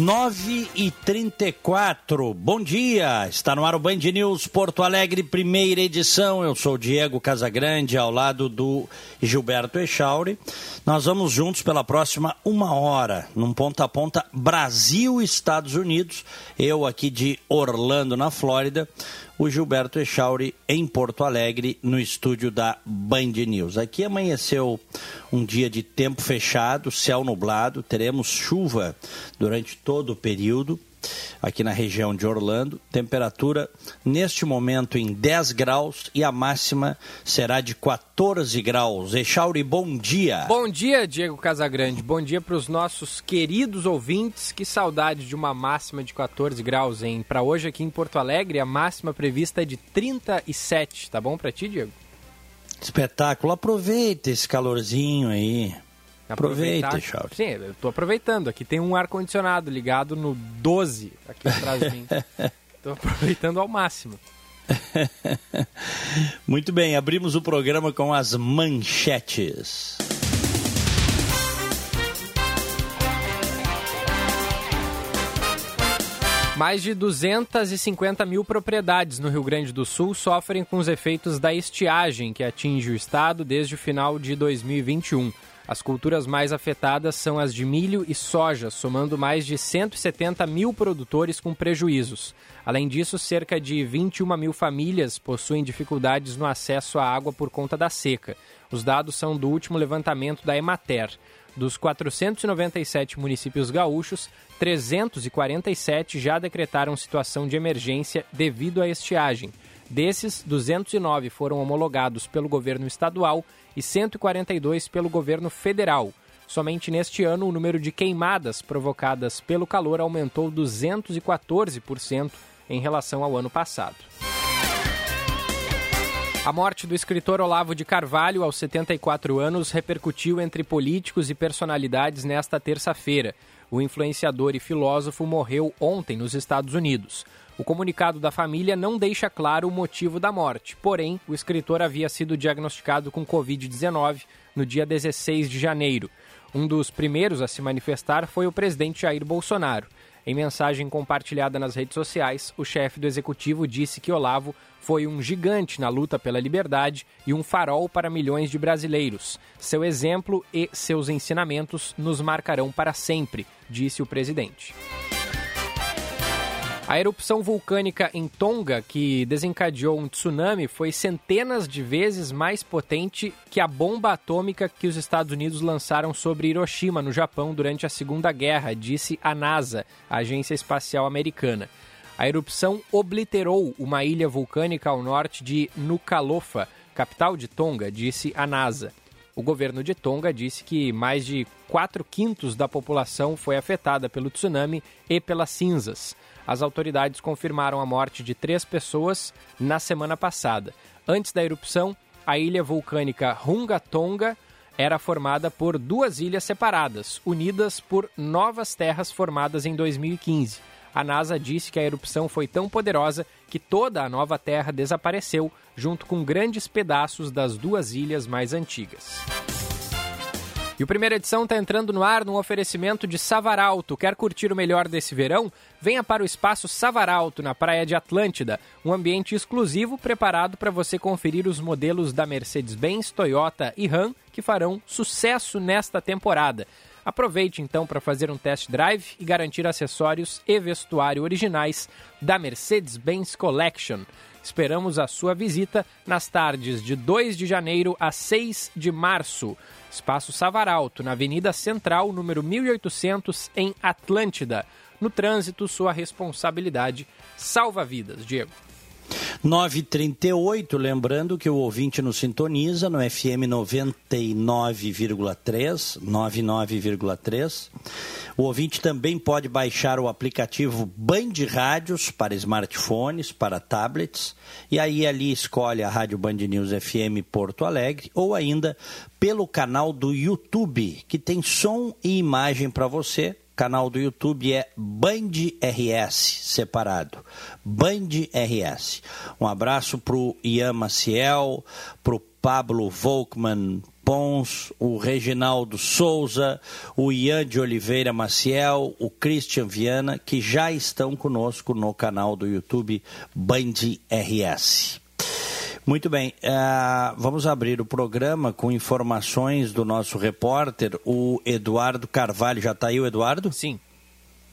Nove e trinta e quatro. Bom dia, está no ar o Band News Porto Alegre, primeira edição. Eu sou Diego Casagrande, ao lado do Gilberto Echauri. Nós vamos juntos pela próxima uma hora, num ponta a ponta Brasil-Estados Unidos. Eu aqui de Orlando, na Flórida o Gilberto Echauri em Porto Alegre, no estúdio da Band News. Aqui amanheceu um dia de tempo fechado, céu nublado, teremos chuva durante todo o período aqui na região de Orlando. Temperatura neste momento em 10 graus e a máxima será de 14 graus. Echauri, bom dia. Bom dia, Diego Casagrande. Bom dia para os nossos queridos ouvintes. Que saudade de uma máxima de 14 graus, hein? Para hoje aqui em Porto Alegre, a máxima prevista é de 37. Tá bom para ti, Diego? Espetáculo. Aproveita esse calorzinho aí. Aproveita, Charles. Sim, eu estou aproveitando. Aqui tem um ar-condicionado ligado no 12 aqui atrás de mim. Estou aproveitando ao máximo. Muito bem, abrimos o programa com as manchetes. Mais de 250 mil propriedades no Rio Grande do Sul sofrem com os efeitos da estiagem que atinge o estado desde o final de 2021. As culturas mais afetadas são as de milho e soja, somando mais de 170 mil produtores com prejuízos. Além disso, cerca de 21 mil famílias possuem dificuldades no acesso à água por conta da seca. Os dados são do último levantamento da Emater. Dos 497 municípios gaúchos, 347 já decretaram situação de emergência devido à estiagem. Desses, 209 foram homologados pelo governo estadual e 142 pelo governo federal. Somente neste ano, o número de queimadas provocadas pelo calor aumentou 214% em relação ao ano passado. A morte do escritor Olavo de Carvalho, aos 74 anos, repercutiu entre políticos e personalidades nesta terça-feira. O influenciador e filósofo morreu ontem nos Estados Unidos. O comunicado da família não deixa claro o motivo da morte, porém, o escritor havia sido diagnosticado com Covid-19 no dia 16 de janeiro. Um dos primeiros a se manifestar foi o presidente Jair Bolsonaro. Em mensagem compartilhada nas redes sociais, o chefe do executivo disse que Olavo foi um gigante na luta pela liberdade e um farol para milhões de brasileiros. Seu exemplo e seus ensinamentos nos marcarão para sempre, disse o presidente. A erupção vulcânica em Tonga, que desencadeou um tsunami, foi centenas de vezes mais potente que a bomba atômica que os Estados Unidos lançaram sobre Hiroshima, no Japão, durante a Segunda Guerra, disse a NASA, a Agência Espacial Americana. A erupção obliterou uma ilha vulcânica ao norte de Nucalofa, capital de Tonga, disse a NASA. O governo de Tonga disse que mais de 4 quintos da população foi afetada pelo tsunami e pelas cinzas as autoridades confirmaram a morte de três pessoas na semana passada. Antes da erupção, a ilha vulcânica Runga Tonga era formada por duas ilhas separadas, unidas por novas terras formadas em 2015. A NASA disse que a erupção foi tão poderosa que toda a nova terra desapareceu, junto com grandes pedaços das duas ilhas mais antigas. E o primeira edição está entrando no ar num oferecimento de Savaralto. Quer curtir o melhor desse verão? Venha para o espaço Savaralto, na Praia de Atlântida, um ambiente exclusivo preparado para você conferir os modelos da Mercedes-Benz, Toyota e Ram que farão sucesso nesta temporada. Aproveite então para fazer um test drive e garantir acessórios e vestuário originais da Mercedes-Benz Collection. Esperamos a sua visita nas tardes de 2 de janeiro a 6 de março. Espaço Savaralto, na Avenida Central, número 1800, em Atlântida. No trânsito, sua responsabilidade salva vidas. Diego. 938, lembrando que o ouvinte nos sintoniza no FM 99,3, 99,3. O ouvinte também pode baixar o aplicativo Band Rádios para smartphones, para tablets, e aí ali escolhe a Rádio Band News FM Porto Alegre, ou ainda pelo canal do YouTube, que tem som e imagem para você canal do YouTube é Band RS, separado. Band RS. Um abraço para o Ian Maciel, para o Pablo Volkman Pons, o Reginaldo Souza, o Ian de Oliveira Maciel, o Christian Viana, que já estão conosco no canal do YouTube Band RS. Muito bem, uh, vamos abrir o programa com informações do nosso repórter, o Eduardo Carvalho. Já está aí o Eduardo? Sim.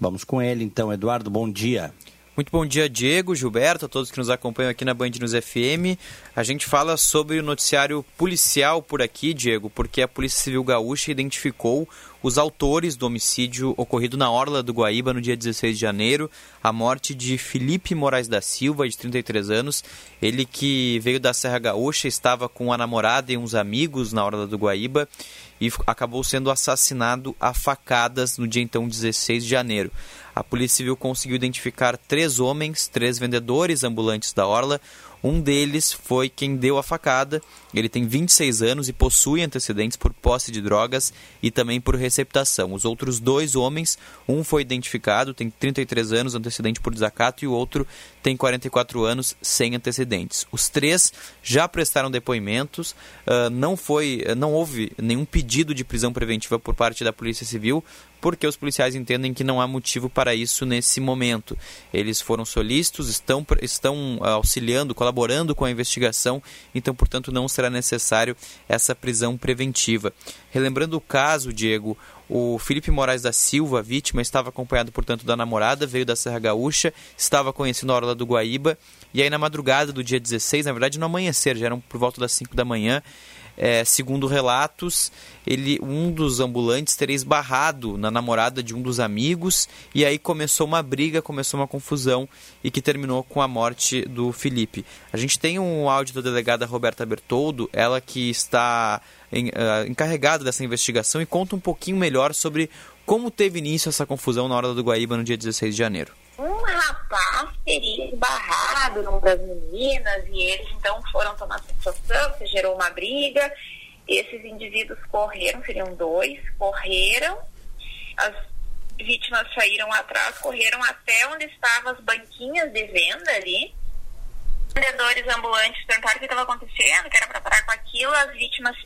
Vamos com ele então. Eduardo, bom dia. Muito bom dia, Diego, Gilberto, a todos que nos acompanham aqui na Band News FM. A gente fala sobre o noticiário policial por aqui, Diego, porque a Polícia Civil Gaúcha identificou os autores do homicídio ocorrido na Orla do Guaíba no dia 16 de janeiro, a morte de Felipe Moraes da Silva, de 33 anos. Ele que veio da Serra Gaúcha, estava com a namorada e uns amigos na Orla do Guaíba e acabou sendo assassinado a facadas no dia então 16 de janeiro. A Polícia Civil conseguiu identificar três homens, três vendedores ambulantes da Orla. Um deles foi quem deu a facada. Ele tem 26 anos e possui antecedentes por posse de drogas e também por receptação. Os outros dois homens, um foi identificado, tem 33 anos, antecedente por desacato, e o outro tem 44 anos, sem antecedentes. Os três já prestaram depoimentos, uh, não, foi, não houve nenhum pedido de prisão preventiva por parte da Polícia Civil, porque os policiais entendem que não há motivo para isso nesse momento. Eles foram solícitos, estão, estão ah, auxiliando, colaborando com a investigação, então, portanto, não será necessário essa prisão preventiva. Relembrando o caso, Diego, o Felipe Moraes da Silva, vítima, estava acompanhado, portanto, da namorada, veio da Serra Gaúcha, estava conhecendo a Orla do Guaíba, e aí na madrugada do dia 16, na verdade no amanhecer, já eram por volta das 5 da manhã, é, segundo relatos, ele, um dos ambulantes teria esbarrado na namorada de um dos amigos e aí começou uma briga, começou uma confusão e que terminou com a morte do Felipe. A gente tem um áudio da delegada Roberta Bertoldo, ela que está em, uh, encarregada dessa investigação e conta um pouquinho melhor sobre como teve início essa confusão na hora do Guaíba no dia 16 de janeiro um rapaz teria esbarrado numa das meninas e eles então foram tomar satisfação, se gerou uma briga. Esses indivíduos correram, seriam dois, correram, as vítimas saíram atrás, correram até onde estavam as banquinhas de venda ali. Vendedores ambulantes perguntaram o que estava acontecendo, que era para parar com aquilo, as vítimas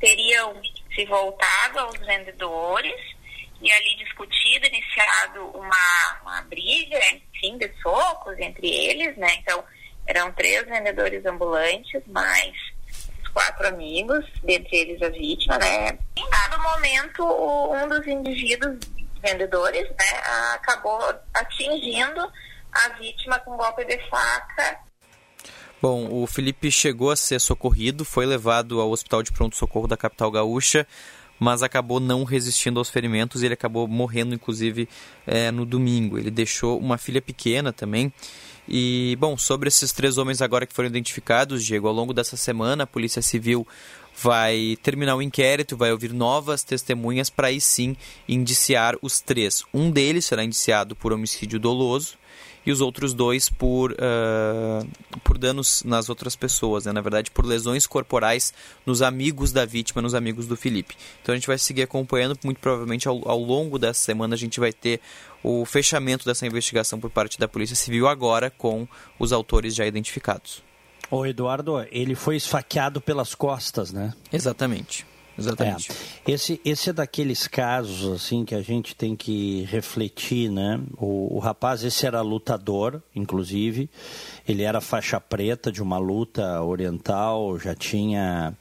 teriam se voltado aos vendedores e ali discutido, iniciado uma, uma briga, enfim, de socos entre eles, né? Então, eram três vendedores ambulantes, mais quatro amigos, dentre eles a vítima, né? Em dado momento, um dos indivíduos vendedores, né, acabou atingindo a vítima com um golpe de faca Bom, o Felipe chegou a ser socorrido, foi levado ao Hospital de Pronto Socorro da capital gaúcha, mas acabou não resistindo aos ferimentos e ele acabou morrendo, inclusive, é, no domingo. Ele deixou uma filha pequena também. E, bom, sobre esses três homens agora que foram identificados, Diego, ao longo dessa semana, a Polícia Civil vai terminar o inquérito, vai ouvir novas testemunhas para aí sim indiciar os três. Um deles será indiciado por homicídio doloso e os outros dois por, uh, por danos nas outras pessoas, né? na verdade por lesões corporais nos amigos da vítima, nos amigos do Felipe. Então a gente vai seguir acompanhando, muito provavelmente ao, ao longo dessa semana a gente vai ter o fechamento dessa investigação por parte da Polícia Civil agora com os autores já identificados. O Eduardo, ele foi esfaqueado pelas costas, né? Exatamente. Exatamente. É. Esse, esse é daqueles casos assim que a gente tem que refletir, né? O, o, rapaz, esse era lutador, inclusive. Ele era faixa preta de uma luta oriental, já tinha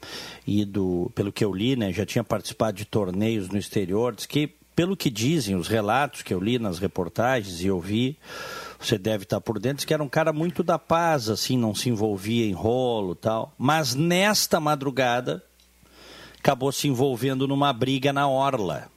ido, pelo que eu li, né? Já tinha participado de torneios no exterior. Diz que, pelo que dizem os relatos que eu li nas reportagens e ouvi, você deve estar por dentro, que era um cara muito da paz, assim, não se envolvia em rolo tal. Mas nesta madrugada acabou se envolvendo numa briga na orla.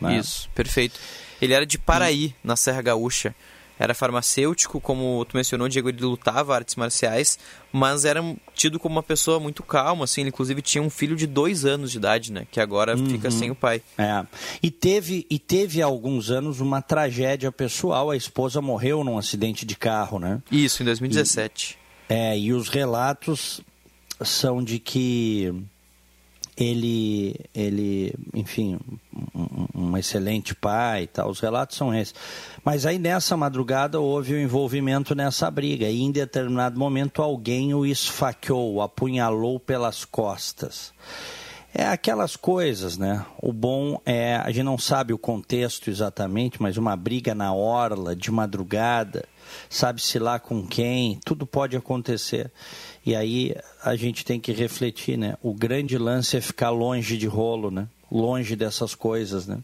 Né? Isso, perfeito. Ele era de Paraí, na Serra Gaúcha. era farmacêutico, como tu mencionou, Diego, ele lutava artes marciais, mas era tido como uma pessoa muito calma, assim, ele inclusive tinha um filho de dois anos de idade, né, que agora uhum. fica sem o pai. É, e teve, e teve há alguns anos uma tragédia pessoal, a esposa morreu num acidente de carro, né? Isso, em 2017. E, é, e os relatos são de que ele, ele enfim, um, um, excelente pai e tal, os relatos são esses. Mas aí nessa madrugada houve o um envolvimento nessa briga e em determinado momento alguém o esfaqueou, o apunhalou pelas costas. É aquelas coisas, né? O bom é, a gente não sabe o contexto exatamente, mas uma briga na orla, de madrugada, sabe-se lá com quem, tudo pode acontecer. E aí a gente tem que refletir, né? O grande lance é ficar longe de rolo, né? longe dessas coisas, né?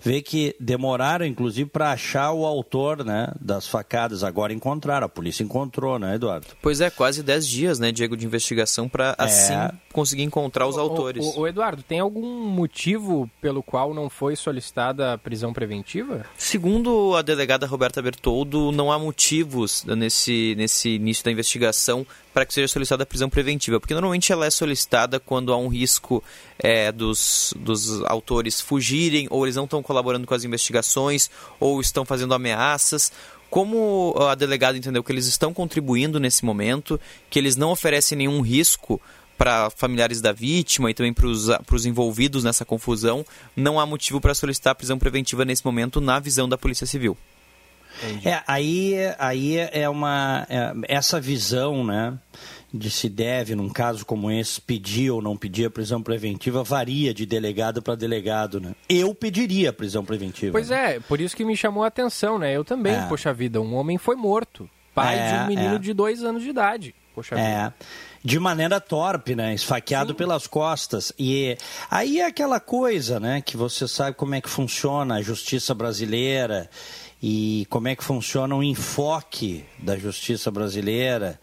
Vê que demoraram, inclusive, para achar o autor, né, das facadas. Agora encontraram, a polícia encontrou, né, Eduardo? Pois é, quase 10 dias, né, Diego, de investigação para é... assim conseguir encontrar os o, autores. O, o, Eduardo, tem algum motivo pelo qual não foi solicitada a prisão preventiva? Segundo a delegada Roberta Bertoldo, não há motivos nesse, nesse início da investigação para que seja solicitada a prisão preventiva, porque normalmente ela é solicitada quando há um risco é, dos, dos autores fugirem, ou eles não estão colaborando com as investigações, ou estão fazendo ameaças. Como a delegada entendeu que eles estão contribuindo nesse momento, que eles não oferecem nenhum risco para familiares da vítima e também para os envolvidos nessa confusão, não há motivo para solicitar prisão preventiva nesse momento na visão da Polícia Civil. É, aí, aí é uma. É, essa visão, né? De se deve, num caso como esse, pedir ou não pedir a prisão preventiva varia de delegado para delegado, né? Eu pediria a prisão preventiva. Pois né? é, por isso que me chamou a atenção, né? Eu também, é. poxa vida, um homem foi morto. Pai é, de um menino é. de dois anos de idade. Poxa é. vida. De maneira torpe, né? Esfaqueado Sim. pelas costas. E aí é aquela coisa, né? Que você sabe como é que funciona a justiça brasileira e como é que funciona o enfoque da justiça brasileira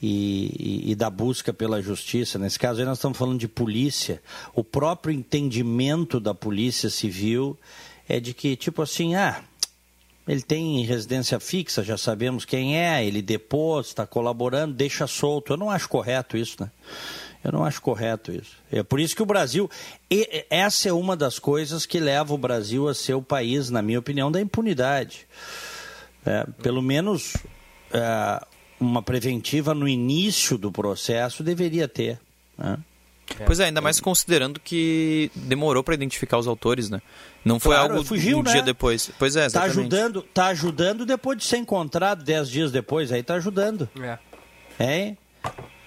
e, e, e, da busca pela justiça. Nesse caso aí nós estamos falando de polícia. O próprio entendimento da polícia civil é de que, tipo assim, ah, ele tem residência fixa, já sabemos quem é, ele depôs, está colaborando, deixa solto. Eu não acho correto isso, né? Eu não acho correto isso. É por isso que o Brasil. essa é uma das coisas que leva o Brasil a ser o país, na minha opinião, da impunidade. É, pelo menos é, uma preventiva no início do processo deveria ter. Né? Pois é, ainda mais considerando que demorou para identificar os autores, né? Não foi claro, algo fugiu, um né? dia depois. Pois é, exatamente. Tá ajudando, tá ajudando depois de ser encontrado dez dias depois, aí tá ajudando. É. É?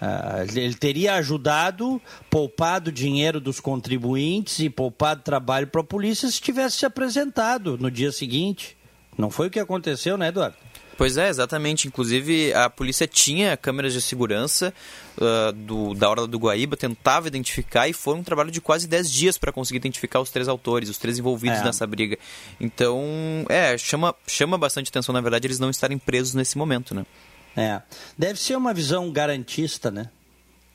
Ah, ele teria ajudado, poupado dinheiro dos contribuintes e poupado trabalho para a polícia se tivesse se apresentado no dia seguinte. Não foi o que aconteceu, né, Eduardo? Pois é, exatamente. Inclusive, a polícia tinha câmeras de segurança uh, do, da Hora do Guaíba, tentava identificar e foi um trabalho de quase 10 dias para conseguir identificar os três autores, os três envolvidos é. nessa briga. Então, é, chama, chama bastante atenção, na verdade, eles não estarem presos nesse momento, né? É. Deve ser uma visão garantista, né?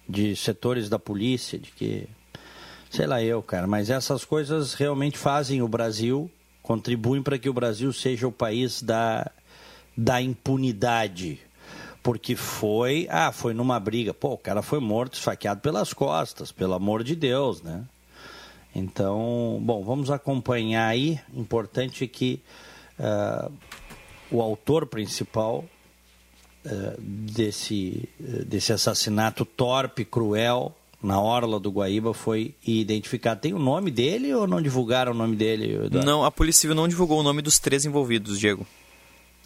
De setores da polícia, de que. Sei lá eu, cara, mas essas coisas realmente fazem o Brasil, contribuem para que o Brasil seja o país da, da impunidade. Porque foi. Ah, foi numa briga. Pô, o cara foi morto, esfaqueado pelas costas, pelo amor de Deus, né? Então, bom, vamos acompanhar aí. Importante que uh, o autor principal desse, eh, desse assassinato torpe, cruel, na orla do Guaíba foi identificado. Tem o nome dele ou não divulgaram o nome dele? Eduardo? Não, a Polícia Civil não divulgou o nome dos três envolvidos, Diego.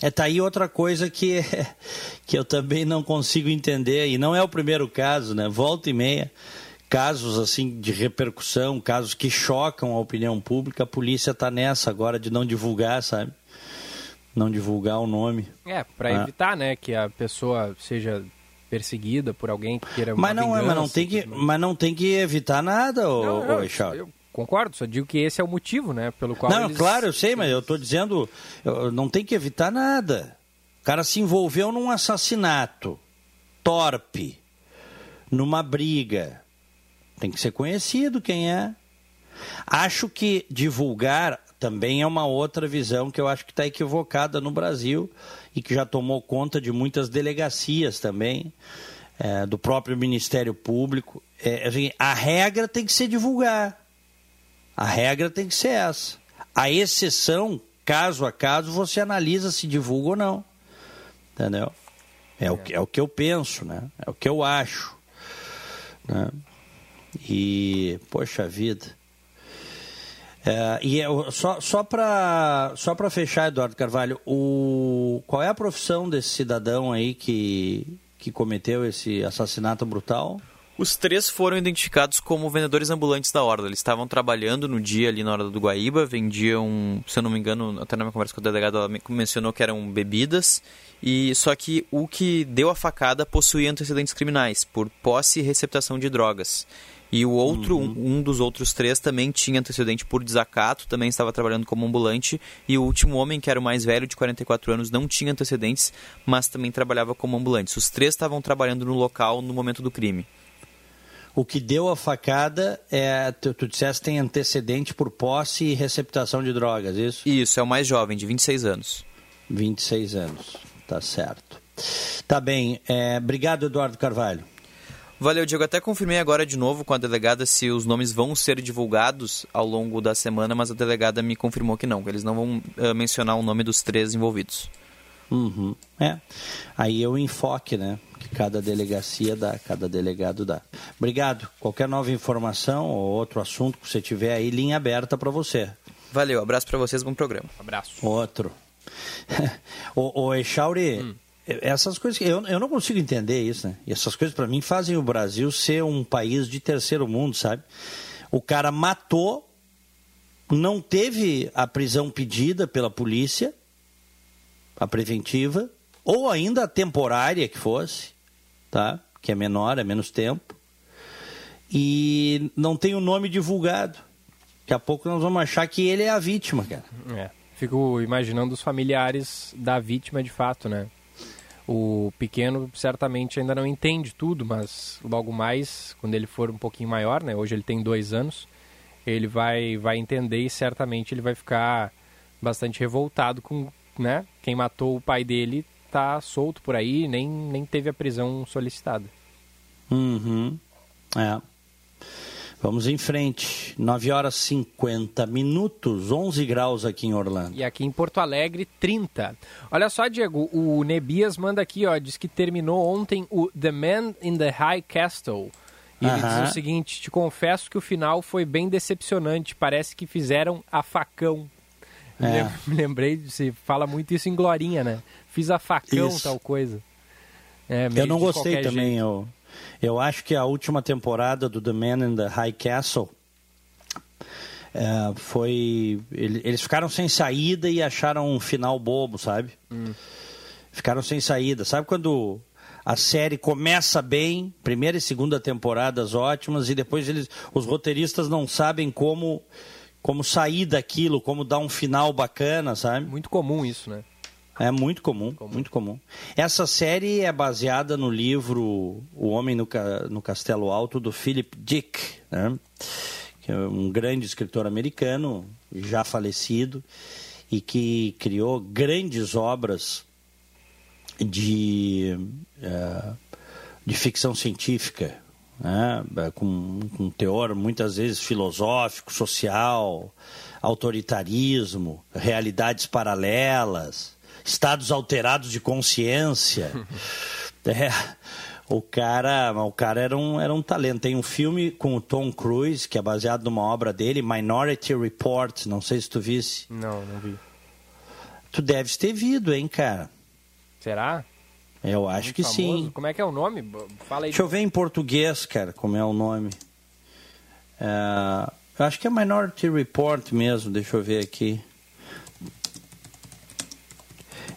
É, tá aí outra coisa que, que eu também não consigo entender, e não é o primeiro caso, né? Volta e meia, casos assim de repercussão, casos que chocam a opinião pública, a polícia está nessa agora de não divulgar, sabe? Não divulgar o nome. É, para ah. evitar, né, que a pessoa seja perseguida por alguém que queira mas não é, mas não tem que mas não tem que evitar nada ô, não, não, eu concordo só digo que esse é o motivo né pelo qual não eles... claro eu sei mas eu estou dizendo não tem que evitar nada. O cara se envolveu num assassinato torpe numa briga. Tem que ser conhecido quem é. Acho que divulgar também é uma outra visão que eu acho que está equivocada no Brasil e que já tomou conta de muitas delegacias também, é, do próprio Ministério Público. É, assim, a regra tem que ser divulgar. A regra tem que ser essa. A exceção, caso a caso, você analisa se divulga ou não. Entendeu? É, O, que, é o que eu penso, né? É o que eu acho. Né? E, poxa vida. É, e eu, só, só para só fechar, Eduardo Carvalho, o, qual é a profissão desse cidadão aí que, que cometeu esse assassinato brutal? Os três foram identificados como vendedores ambulantes da Orla. Eles estavam trabalhando no dia ali na hora do Guaíba, vendiam, se eu não me engano, até na minha conversa com o delegado, ela mencionou que eram bebidas. E só que o que deu a facada possuía antecedentes criminais por posse e receptação de drogas. E o outro, uhum. um, um, dos outros três, também tinha antecedente por desacato, também estava trabalhando como ambulante. E o último homem, que era o mais velho, de 44 anos, não tinha antecedentes, mas também trabalhava como ambulante. Os três estavam trabalhando no local no momento do crime. O que deu a facada é, tu, tu disseste, tem antecedente por posse e receptação de drogas, isso? Isso, é o mais jovem, de 26 anos. 26 anos, tá certo. Tá bem, é, obrigado Eduardo Carvalho. Valeu, Diego. Até confirmei agora de novo com a delegada se os nomes vão ser divulgados ao longo da semana, mas a delegada me confirmou que não, que eles não vão uh, mencionar o nome dos três envolvidos. Uhum. É. Aí é o enfoque, né? Que cada delegacia dá, cada delegado dá. Obrigado. Qualquer nova informação ou outro assunto que você tiver aí, linha aberta para você. Valeu, abraço para vocês, bom programa. Abraço. Outro. o, o Echauri, hum. Essas coisas, eu, eu não consigo entender isso, né? E essas coisas para mim fazem o Brasil ser um país de terceiro mundo, sabe? O cara matou, não teve a prisão pedida pela polícia, a preventiva, ou ainda a temporária que fosse, tá? que é menor, é menos tempo, e não tem o nome divulgado. Daqui a pouco nós vamos achar que ele é a vítima, cara. É. Fico imaginando os familiares da vítima de fato, né? O pequeno certamente ainda não entende tudo, mas logo mais, quando ele for um pouquinho maior, né? Hoje ele tem dois anos, ele vai, vai entender e certamente ele vai ficar bastante revoltado com né, quem matou o pai dele tá solto por aí, nem, nem teve a prisão solicitada. Uhum. É. Vamos em frente. 9 horas 50 minutos, 11 graus aqui em Orlando. E aqui em Porto Alegre, 30. Olha só, Diego, o Nebias manda aqui, ó, diz que terminou ontem o The Man in the High Castle. E ele diz o seguinte: te confesso que o final foi bem decepcionante. Parece que fizeram a facão. É. Me lembrei, se fala muito isso em Glorinha, né? Fiz a facão, isso. tal coisa. É, eu não gostei também. Eu, eu acho que a última temporada do The Man in the High Castle é, foi. Eles ficaram sem saída e acharam um final bobo, sabe? Hum. Ficaram sem saída. Sabe quando a série começa bem, primeira e segunda temporadas ótimas, e depois eles, os roteiristas não sabem como como sair daquilo, como dar um final bacana, sabe? Muito comum isso, né? É muito comum, comum, muito comum. Essa série é baseada no livro O Homem no, no Castelo Alto, do Philip Dick, né? que é um grande escritor americano, já falecido, e que criou grandes obras de, uh, de ficção científica, né? Com, com um teor muitas vezes filosófico, social, autoritarismo, realidades paralelas, estados alterados de consciência. é, o cara, o cara era um, era um talento. Tem um filme com o Tom Cruise, que é baseado numa obra dele, Minority Report, não sei se tu visse. Não, não vi. Tu deves ter visto, hein, cara? Será? Eu acho Muito que famoso. sim. Como é que é o nome? Fala aí. Deixa eu ver em português, cara, como é o nome. É, eu acho que é Minority Report mesmo, deixa eu ver aqui.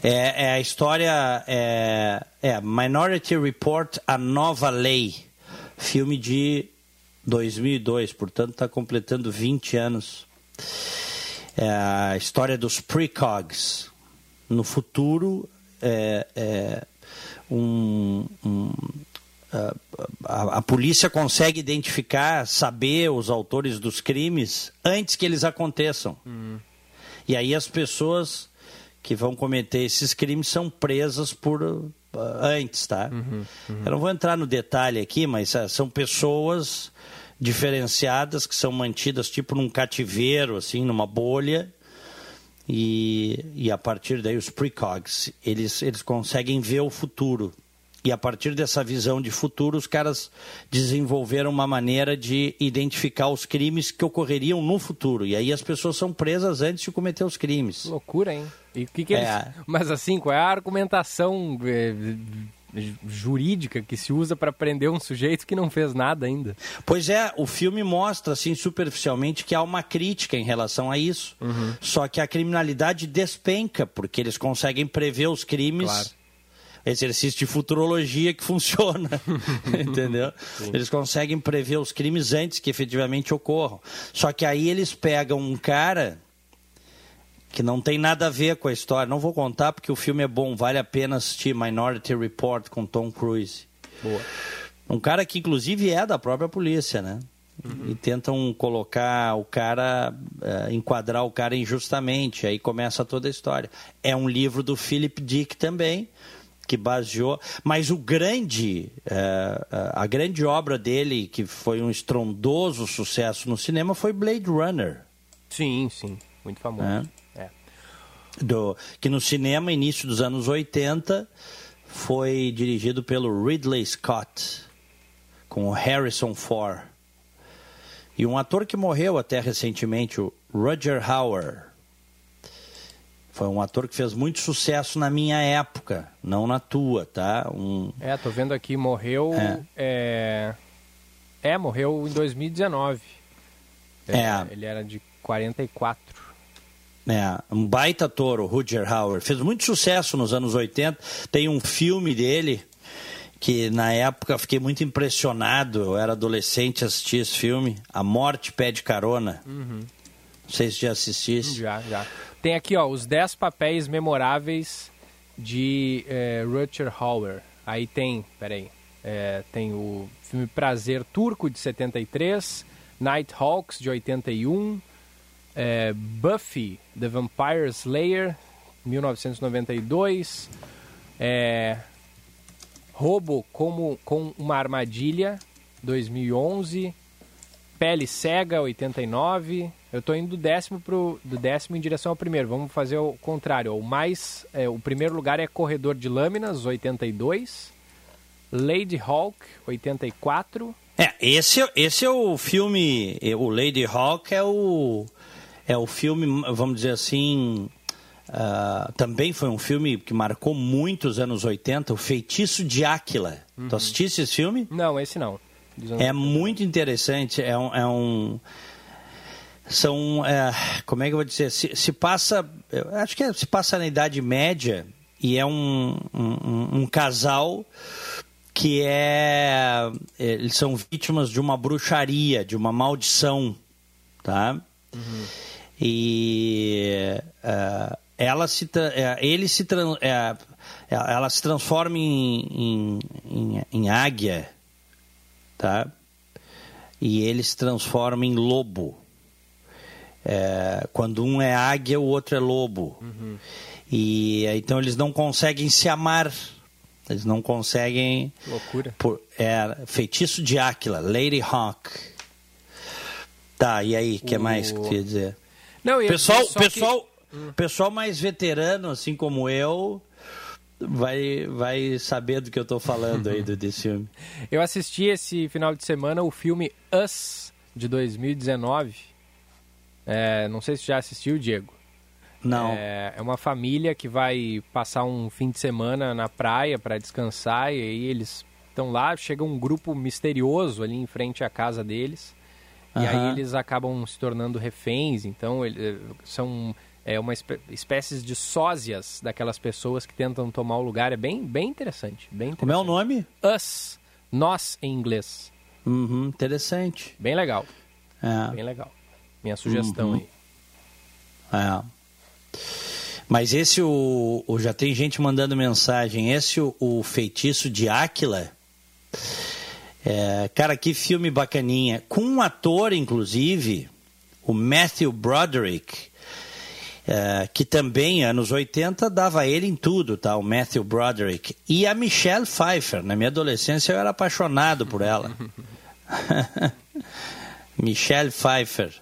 É, é a história. É, é Minority Report A Nova Lei. Filme de 2002, portanto está completando 20 anos. É a história dos precogs. No futuro, é, é, um, um a, a, polícia consegue identificar, saber os autores dos crimes antes que eles aconteçam. Uhum. E aí as pessoas que vão cometer esses crimes são presas por uh, antes, tá? Uhum, uhum. Eu não vou entrar no detalhe aqui, mas uh, são pessoas diferenciadas que são mantidas tipo num cativeiro, assim, numa bolha. E, e a partir daí os precogs, eles, eles conseguem ver o futuro. E a partir dessa visão de futuro, os caras desenvolveram uma maneira de identificar os crimes que ocorreriam no futuro. E aí as pessoas são presas antes de cometer os crimes. Loucura, hein? E o que, que eles. É... Mas assim, qual é a argumentação é, jurídica que se usa para prender um sujeito que não fez nada ainda? Pois é, o filme mostra, assim, superficialmente, que há uma crítica em relação a isso. Uhum. Só que a criminalidade despenca, porque eles conseguem prever os crimes. Claro exercício de futurologia que funciona, entendeu? Sim. Eles conseguem prever os crimes antes que efetivamente ocorram. Só que aí eles pegam um cara que não tem nada a ver com a história. Não vou contar porque o filme é bom, vale a pena assistir Minority Report com Tom Cruise. Boa. Um cara que inclusive é da própria polícia, né? Uhum. E tentam colocar o cara, uh, enquadrar o cara injustamente. Aí começa toda a história. É um livro do Philip Dick também, que baseou, mas o grande, é, é, a grande obra dele, que foi um estrondoso sucesso no cinema, foi Blade Runner. Sim, sim, muito famoso. É. é. Do, que no cinema, início dos anos 80, foi dirigido pelo Ridley Scott, com o Harrison Ford. E um ator que morreu até recentemente, o Roger Hauer. Foi um ator que fez muito sucesso na minha época, não na tua, tá? Um... É, tô vendo aqui, morreu. É, é... é morreu em 2019. É. é. Ele era de 44. É, um baita ator, o Roger Hauer. Fez muito sucesso nos anos 80. Tem um filme dele que na época fiquei muito impressionado. Eu era adolescente assisti esse filme. A Morte Pede Carona. Uhum. Não sei se já assistisse. Já, já. Tem aqui, ó, os 10 papéis memoráveis de é, Rutger Hauer. Aí tem, peraí, é, tem o filme Prazer Turco, de 73, Nighthawks, de 81, é, Buffy, The Vampire Slayer, 1992, é, como, com uma Armadilha, 2011, Pele Cega, 89, eu estou indo do décimo, pro, do décimo em direção ao primeiro. Vamos fazer o contrário. O mais, é, o primeiro lugar é Corredor de Lâminas, 82. Lady Hawk, 84. É, esse, esse é o filme. O Lady Hawk é o, é o filme, vamos dizer assim. Uh, também foi um filme que marcou muitos anos 80, O Feitiço de Áquila. Uhum. Tu assististe esse filme? Não, esse não. É muito interessante. É um, é um são é, como é que eu vou dizer? Se, se passa acho que é, se passa na idade média e é um, um, um, casal que é eles são vítimas de uma bruxaria de uma maldição tá? Uhum. e uh, ela se uh, ele se ela se transforma em, em, em, em águia tá? E ele se transforma em lobo é, quando um é águia, o outro é lobo. Uhum. E então eles não conseguem se amar. Eles não conseguem. Loucura. Por, é, feitiço de Áquila, Lady Hawk. Tá, e aí, o que o... mais que tu ia dizer? Não, pessoal, pessoal, que... Hum. pessoal mais veterano, assim como eu, vai, vai saber do que eu estou falando aí do, desse filme. Eu assisti esse final de semana o filme Us, de 2019 é, não sei se já assistiu, Diego. Não. É, é, uma família que vai passar um fim de semana na praia para descansar e aí eles estão lá, chega um grupo misterioso ali em frente à casa deles. Uhum. E aí eles acabam se tornando reféns, então eles, são é, uma espé espécies de sósias daquelas pessoas que tentam tomar o lugar. É bem, bem interessante, bem interessante. Como é o nome? Us. Nós em inglês. Uhum, interessante. Bem legal. É. Bem legal. Minha sugestão uhum. aí. É. Mas esse, o, o, já tem gente mandando mensagem. Esse, o, o feitiço de Áquila. É, cara, que filme bacaninha. Com um ator, inclusive, o Matthew Broderick. é, que também, anos 80, dava ele em tudo, tá? O Matthew Broderick. E a Michelle Pfeiffer. Na minha adolescência eu era apaixonado por ela. Michelle Pfeiffer.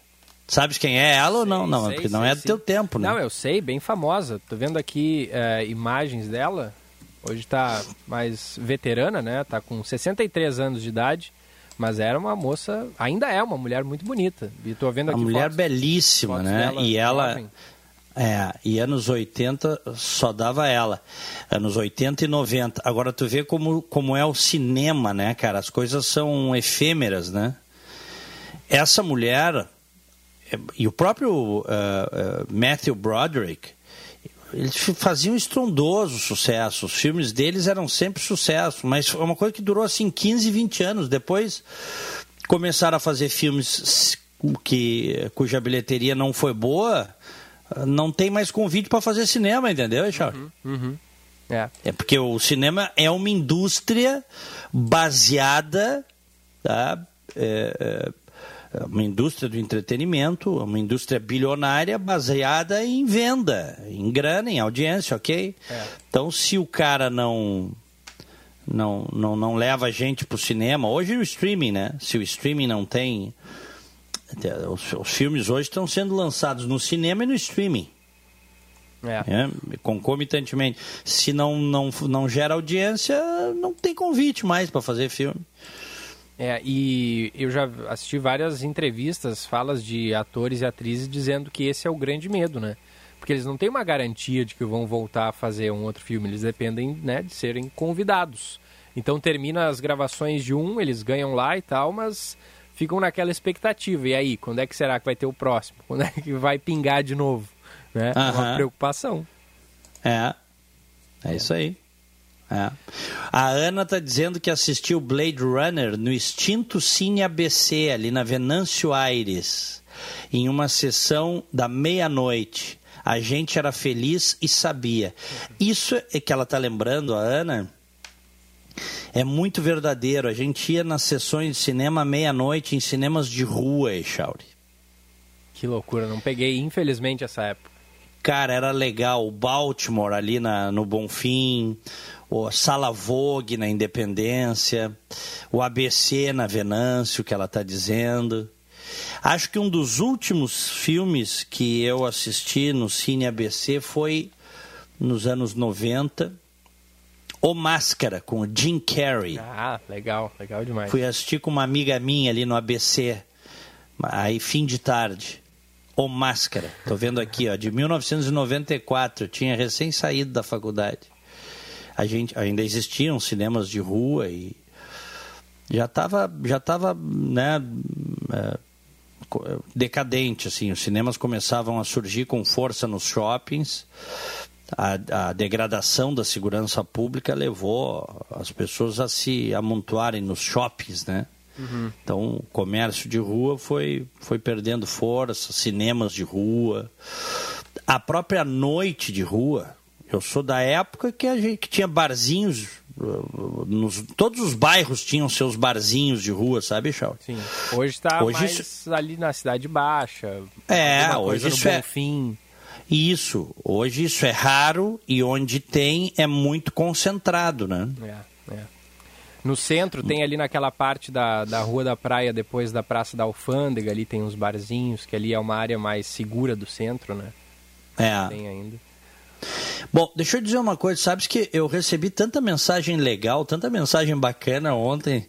Sabes quem é ela ou não? Não, sei, porque não sei, é do teu tempo, né? Não, eu sei, bem famosa. Tô vendo aqui é, imagens dela. Hoje tá mais veterana, né? Tá com 63 anos de idade. Mas era uma moça, ainda é uma mulher muito bonita. E tô vendo aqui Uma mulher fotos, belíssima, fotos né? E ela. jovem. É, e anos 80 só dava ela. Anos 80 e 90. Agora tu vê como, como é o cinema, né, cara? As coisas são efêmeras, né? Essa mulher e o próprio uh, uh, Matthew Broderick, eles faziam estrondoso sucesso. Os filmes deles eram sempre sucesso, mas foi uma coisa que durou assim 15, 20 anos. Depois começaram a fazer filmes que, cuja bilheteria não foi boa, não tem mais convite para fazer cinema, entendeu, Charles? Uhum, uhum. É. é porque o cinema é uma indústria baseada, tá? É, é uma indústria do entretenimento, uma indústria bilionária baseada em venda, em grana, em audiência, ok? É. Então, se o cara não não, não, não leva a gente para o cinema, hoje o streaming, né? Se o streaming não tem os, os, filmes hoje estão sendo lançados no cinema e no streaming. É. É, concomitantemente. Se não, não, não gera audiência, não tem convite mais para fazer filme. É, e eu já assisti várias entrevistas, falas de atores e atrizes dizendo que esse é o grande medo, né? Porque eles não têm uma garantia de que vão voltar a fazer um outro filme, eles dependem né, de serem convidados. Então termina as gravações de um, eles ganham lá e tal, mas ficam naquela expectativa. E aí, quando é que será que vai ter o próximo? Quando é que vai pingar de novo? Né? É uma preocupação. É, é isso aí. É. A Ana está dizendo que assistiu Blade Runner no extinto Cine ABC, ali na Venâncio Aires, em uma sessão da meia-noite. A gente era feliz e sabia. Isso é que ela está lembrando, a Ana, é muito verdadeiro. A gente ia nas sessões de cinema meia-noite em cinemas de rua, Echauri. Que loucura, não peguei, infelizmente, essa época. Cara, era legal. O Baltimore ali na, no Bonfim, o Sala Vogue na Independência, o ABC na Venâncio, que ela está dizendo. Acho que um dos últimos filmes que eu assisti no Cine ABC foi nos anos 90, O Máscara, com o Jim Carrey. Ah, legal, legal demais. Fui assistir com uma amiga minha ali no ABC, aí fim de tarde. O Máscara, tô vendo aqui, ó, de 1994, eu tinha recém saído da faculdade. A gente ainda existiam cinemas de rua e já estava já tava, né, é, decadente assim, os cinemas começavam a surgir com força nos shoppings. A, a, degradação da segurança pública levou as pessoas a se amontoarem nos shoppings, né? Uhum. Então, o comércio de rua foi, foi perdendo força, cinemas de rua, a própria noite de rua. Eu sou da época que a gente que tinha barzinhos, nos, todos os bairros tinham seus barzinhos de rua, sabe, Chau? Sim. Hoje está Hoje mais isso- ali na Cidade Baixa. É, hoje isso é- Bonfim. Isso, hoje isso é raro e onde tem é muito concentrado, né? É, é. No centro tem ali naquela parte da, da Rua da Praia, depois da Praça da Alfândega, ali tem uns barzinhos, que ali é uma área mais segura do centro, né? É. Tem ainda. Bom, deixa eu dizer uma coisa, sabes que eu recebi tanta mensagem legal, tanta mensagem bacana ontem,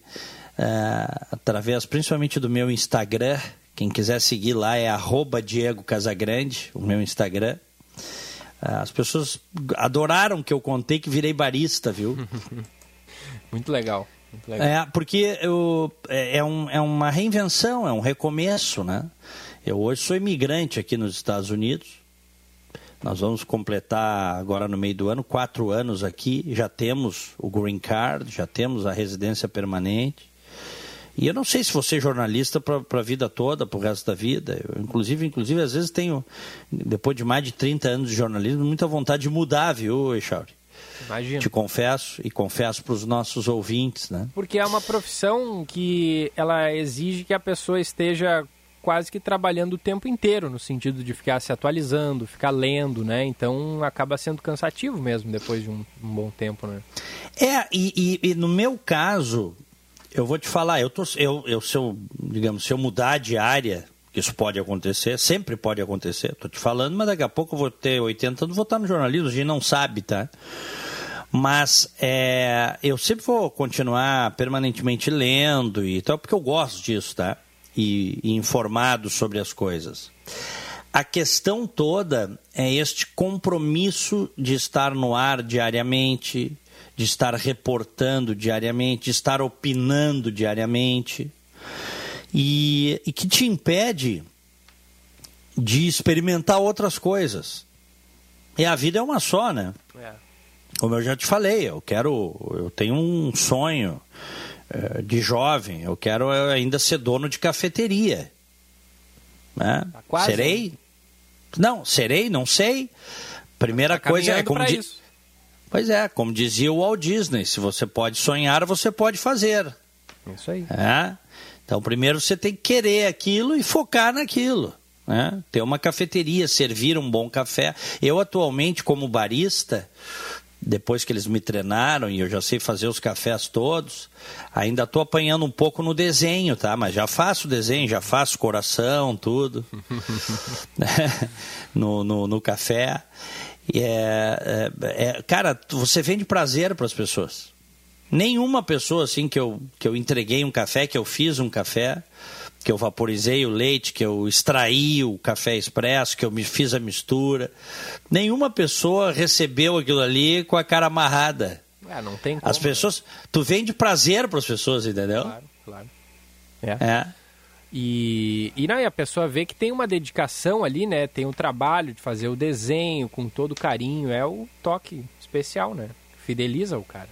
é, através principalmente do meu Instagram. Quem quiser seguir lá é arroba Diego Casagrande, o meu Instagram. É, As pessoas adoraram que eu contei que virei barista, viu? Muito legal. Muito legal. É, porque eu, é, é um, é uma reinvenção, é um recomeço, né? Eu hoje sou imigrante aqui nos Estados Unidos. Nós vamos completar agora no meio do ano quatro anos aqui. Já temos o green card, já temos a residência permanente. E eu não sei se vou ser jornalista para a vida toda, para o resto da vida. Eu, inclusive, inclusive, às vezes tenho, depois de mais de 30 anos de jornalismo, muita vontade de mudar, viu, Echauri? Imagina. Te confesso e confesso para os nossos ouvintes, né? Porque é uma profissão que ela exige que a pessoa esteja quase que trabalhando o tempo inteiro, no sentido de ficar se atualizando, ficar lendo, né? Então acaba sendo cansativo mesmo depois de um, um bom tempo, né? É, e, e, e, no meu caso, eu vou te falar, eu, tô, eu, eu se eu, digamos, se eu mudar de área, que isso pode acontecer, sempre pode acontecer, estou te falando, mas daqui a pouco eu vou ter 80 anos, vou estar no jornalismo, a gente não sabe, tá? Mas é, eu sempre vou continuar permanentemente lendo e tal, porque eu gosto disso, tá? E, e informado sobre as coisas. A questão toda é este compromisso de estar no ar diariamente, de estar reportando diariamente, de estar opinando diariamente, e, e que te impede de experimentar outras coisas. E a vida é uma só, né? É. Como eu já te falei, eu quero, eu tenho um sonho de jovem, eu quero ainda ser dono de cafeteria. Né? Tá quase, serei? Não, serei, não sei. Primeira tá coisa é como di... Pois é, como dizia o Walt Disney, se você pode sonhar, você pode fazer. Isso aí. É? Então, primeiro você tem que querer aquilo e focar naquilo. Né? Ter uma cafeteria, servir um bom café. Eu, atualmente, como barista, depois que eles me treinaram e eu já sei fazer os cafés todos, ainda estou apanhando um pouco no desenho, tá? Mas já faço desenho, já faço coração, tudo. no, no, no, café. E é, é, é, cara, você vende prazer para as pessoas. Nenhuma pessoa assim que eu, que eu entreguei um café, que eu fiz um café, que eu vaporizei o leite, que eu extraí o café expresso, que eu me fiz a mistura. Nenhuma pessoa recebeu aquilo ali com a cara amarrada. É, não tem como, As pessoas, né? tu vende prazer para as pessoas, entendeu? Claro, claro. É. é. E, e, não, e a pessoa vê que tem uma dedicação ali, né? Tem o um trabalho de fazer o desenho com todo carinho. É o toque especial, né? Fideliza o cara.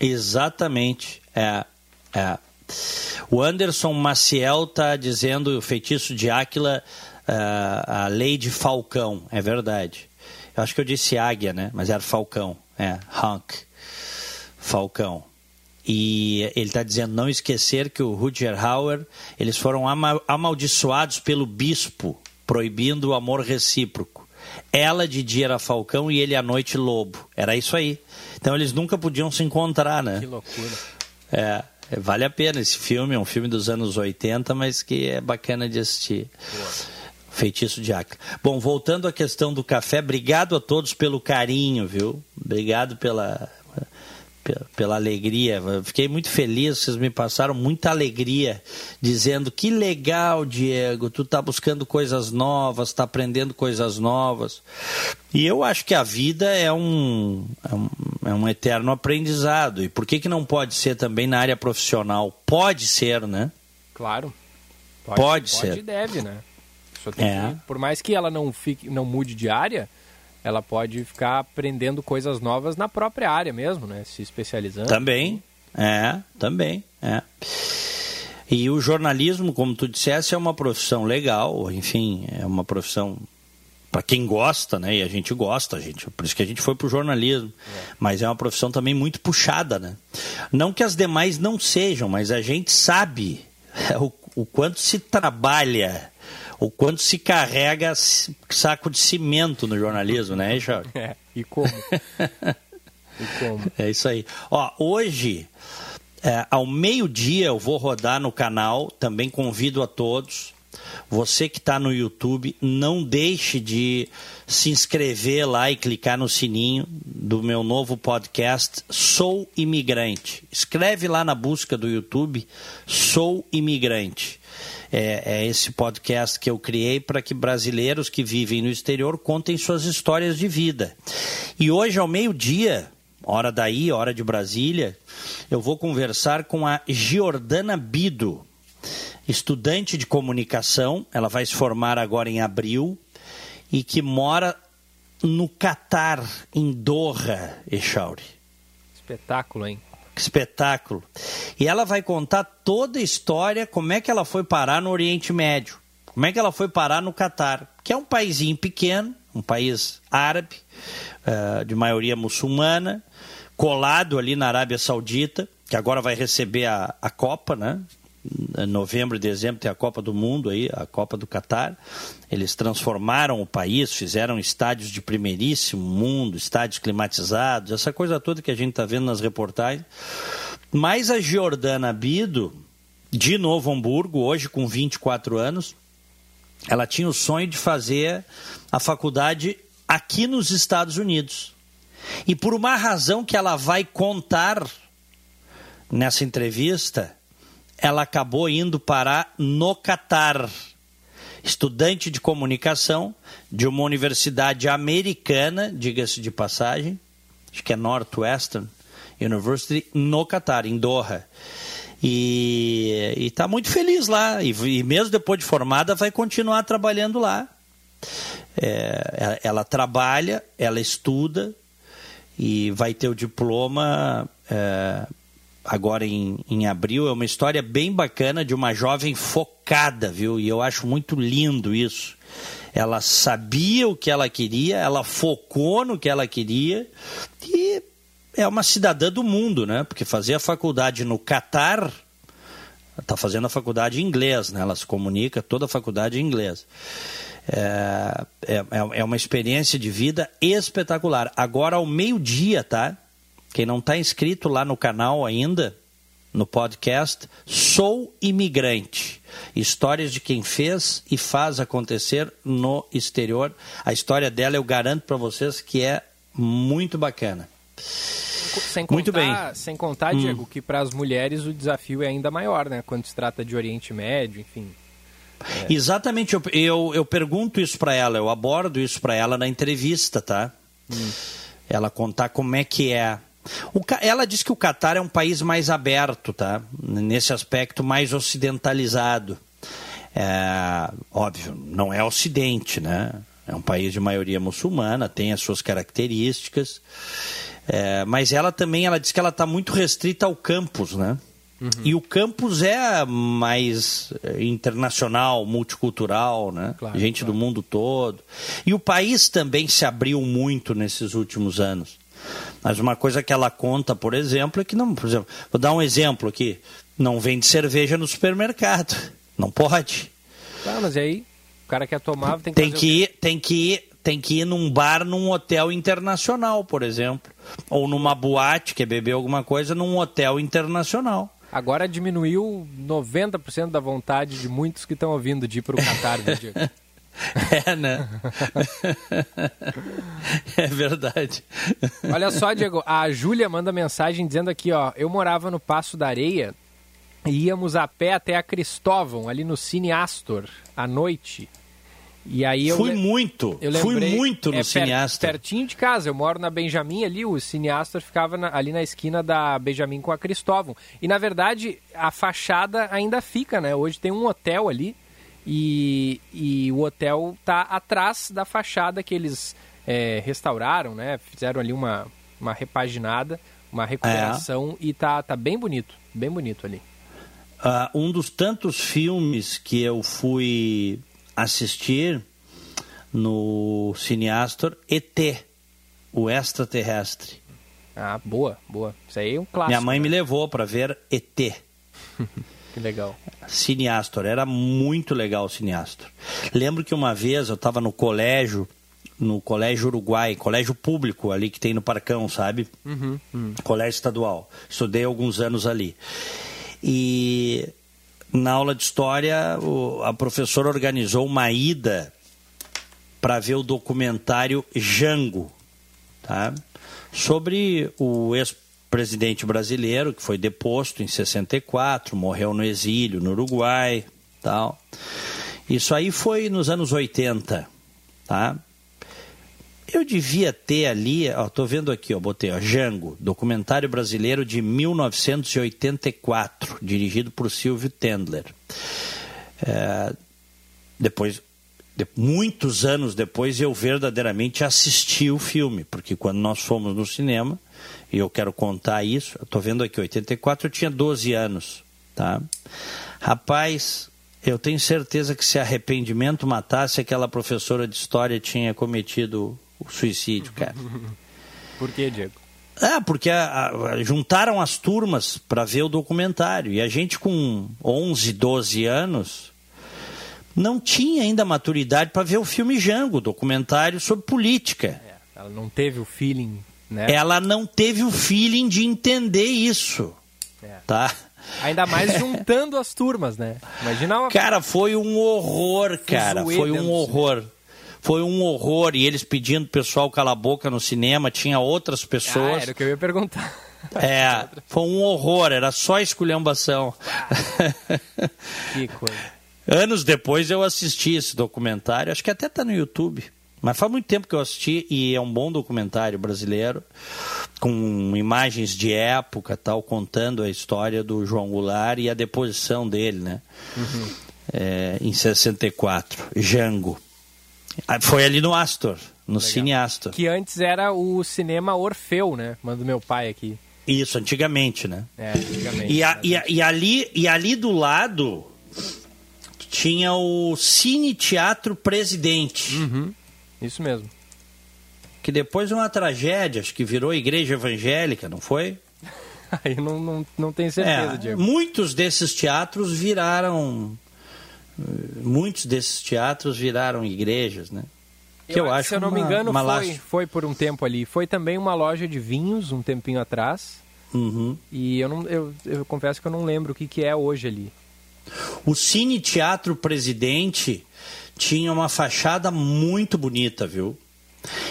Exatamente. É. É. O Anderson Maciel está dizendo o feitiço de Áquila, uh, a lei de Falcão. É verdade. Eu acho que eu disse águia, né? Mas era Falcão. É, Hunk. Falcão. E ele está dizendo não esquecer que o Rutger Hauer, eles foram amaldiçoados pelo bispo, proibindo o amor recíproco. Ela de dia era Falcão e ele à noite Lobo. Era isso aí. Então eles nunca podiam se encontrar, né? Que loucura. É. É, vale a pena esse filme, é um filme dos anos 80, mas que é bacana de assistir. Boa. Feitiço de Acre. Bom, voltando à questão do café, obrigado a todos pelo carinho, viu? Obrigado pela, pela alegria. Fiquei muito feliz, vocês me passaram muita alegria, dizendo que legal, Diego, tu tá buscando coisas novas, tá aprendendo coisas novas. E eu acho que a vida é um, é um, é um eterno aprendizado. E por que, que não pode ser também na área profissional? Pode ser, né? Claro. Pode, pode ser. Pode e deve, né? É. Que, por mais que ela não, fique, não mude de área, ela pode ficar aprendendo coisas novas na própria área mesmo, né? Se especializando. Também, é, também, é. E o jornalismo, como tu disseste, é uma profissão legal, enfim, é uma profissão para quem gosta, né? E a gente gosta, a gente, por isso que a gente foi pro jornalismo. É. Mas é uma profissão também muito puxada, né? Não que as demais não sejam, mas a gente sabe o, o quanto se trabalha o quanto se carrega saco de cimento no jornalismo, né, Jorge? É, e como? e como? É isso aí. Ó, hoje, é, ao meio-dia, eu vou rodar no canal, também convido a todos. Você que está no YouTube, não deixe de se inscrever lá e clicar no sininho do meu novo podcast Sou Imigrante. Escreve lá na busca do YouTube Sou Imigrante é, é esse podcast que eu criei para que brasileiros que vivem no exterior contem suas histórias de vida. E hoje, ao meio-dia, hora daí, hora de Brasília, eu vou conversar com a Giordana Bido, estudante de comunicação, ela vai se formar agora em abril, e que mora no Catar, em Doha, Echauri. Espetáculo, hein? Espetáculo. E ela vai contar toda a história, como é que ela foi parar no Oriente Médio, como é que ela foi parar no Catar, que é um paísinho pequeno, um país árabe, uh, de maioria muçulmana, colado ali na Arábia Saudita, que agora vai receber a, a Copa, né? Novembro e dezembro tem a Copa do Mundo aí, a Copa do Catar. Eles transformaram o país, fizeram estádios de primeiríssimo mundo, estádios climatizados, essa coisa toda que a gente está vendo nas reportagens. Mas a Giordana Bido, de Novo Hamburgo, hoje com 24 anos, ela tinha o sonho de fazer a faculdade aqui nos Estados Unidos. E por uma razão que ela vai contar nessa entrevista, ela acabou indo parar no Catar. Estudante de comunicação de uma universidade americana, diga-se de passagem, acho que é Northwestern University, no Catar, em Doha. E está muito feliz lá. E, e, mesmo depois de formada, vai continuar trabalhando lá. É, ela trabalha, ela estuda e vai ter o diploma é, agora em, em abril. É uma história bem bacana de uma jovem focada, viu? E eu acho muito lindo isso. Ela sabia o que ela queria, ela focou no que ela queria e é uma cidadã do mundo, né? Porque fazer a faculdade no Catar, está fazendo a faculdade em inglês, né? Ela se comunica toda a faculdade em inglês. É, é, é uma experiência de vida espetacular. Agora, ao meio-dia, tá? Quem não está inscrito lá no canal ainda, no podcast, Sou Imigrante. Histórias de quem fez e faz acontecer no exterior. A história dela eu garanto para vocês que é muito bacana. Sem contar, muito bem. Sem contar, hum. Diego, que para as mulheres o desafio é ainda maior, né? Quando se trata de Oriente Médio, enfim. É. Exatamente, eu, eu, eu pergunto isso para ela, eu abordo isso para ela na entrevista, tá? Hum. Ela contar como é que é o, ela diz que o Catar é um país mais aberto, tá? Nesse aspecto mais ocidentalizado. É, óbvio, não é Ocidente, né? É um país de maioria muçulmana, tem as suas características. É, mas ela também, ela diz que ela está muito restrita ao campus, né? Uhum. E o campus é mais é, internacional, multicultural, né? Claro, Gente claro. do mundo todo. E o país também se abriu muito nesses últimos anos. Mas uma coisa que ela conta, por exemplo, é que não, por exemplo, vou dar um exemplo aqui, não vende cerveja no supermercado, não pode. Tá, mas aí o cara quer tomar, tem que tem que ir, tem que ir, tem que ir num bar num hotel internacional, por exemplo, ou numa boate, quer beber alguma coisa num hotel internacional. Agora diminuiu 90% da vontade de muitos que estão ouvindo de ir para o Catar, né, Diego? É, né? é verdade. Olha só, Diego, a Júlia manda mensagem dizendo aqui, ó, eu morava no Passo da Areia e íamos a pé até a Cristóvão, ali no Cine Astor, à noite. E aí eu fui muito, eu lembrei, fui muito no é, Cine Astor. Pertinho de casa, eu moro na Benjamin ali, o Cine Astor ficava na, ali na esquina da Benjamin com a Cristóvão. E na verdade, a fachada ainda fica, né? Hoje tem um hotel ali e, e o hotel tá atrás da fachada que eles é, restauraram, né? Fizeram ali uma, uma repaginada, uma recuperação é. e tá, tá bem bonito, bem bonito ali. Uh, um dos tantos filmes que eu fui assistir no Cineastor, ET, o extraterrestre. Ah, boa, boa. Isso aí é um clássico. Minha mãe né? me levou para ver ET. Que legal. Cineastor, era muito legal o Cineastor. Lembro que uma vez eu estava no colégio, no Colégio Uruguai, colégio público ali que tem no Parcão, sabe? Uhum, uhum. Colégio estadual. Estudei alguns anos ali. E na aula de história, a professora organizou uma ida para ver o documentário Jango, tá? Sobre o ex presidente brasileiro que foi deposto em 64, morreu no exílio no Uruguai, tal. Isso aí foi nos anos 80, tá? Eu devia ter ali, ó, tô vendo aqui, ó, botei, ó, Jango, documentário brasileiro de 1984, dirigido por Silvio Tendler. É, depois, de, muitos anos depois, eu verdadeiramente assisti o filme, porque quando nós fomos no cinema, e eu quero contar isso. Estou vendo aqui, 84 eu tinha 12 anos, tá? Rapaz, eu tenho certeza que se arrependimento matasse, aquela professora de história tinha cometido o suicídio, cara. Por que, Diego? É, porque a, a, juntaram as turmas para ver o documentário. E a gente com 11, 12 anos não tinha ainda maturidade para ver o filme Jango, documentário sobre política. É, ela não teve o feeling, né? Ela não teve o feeling de entender isso. É. Tá? Ainda mais juntando as turmas, né? Imagina uma... Cara, foi um horror, cara. Foi um horror. Foi um horror. E eles pedindo o pessoal calar a boca no cinema, tinha outras pessoas. Ah, era o que eu ia perguntar. É, foi um horror, era só esculhambação. Que coisa. Anos depois eu assisti esse documentário, acho que até tá no YouTube. Mas faz muito tempo que eu assisti e é um bom documentário brasileiro, com imagens de época, tal, contando a história do João Goulart e a deposição dele, né? Uhum. É, em 64, Jango. Ah, foi ali no Astor, no Legal. Cine Astor. Que antes era o cinema Orfeu, né? Manda meu pai aqui. Isso, antigamente, né? É, antigamente. E, a, e, a, e, ali, e ali do lado tinha o Cine Teatro Presidente. Uhum. Isso mesmo. Que depois é uma tragédia, acho que virou igreja evangélica, não foi? Aí não, não, não tenho certeza, é, Diego. Muitos desses teatros viraram. Muitos desses teatros viraram igrejas, né? Que eu, eu acho Se eu não uma, me engano, foi, foi por um tempo ali. Foi também uma loja de vinhos, um tempinho atrás. Uhum. E eu, não, eu, eu confesso que eu não lembro o que, que é hoje ali. O Cine Teatro Presidente tinha uma fachada muito bonita, viu?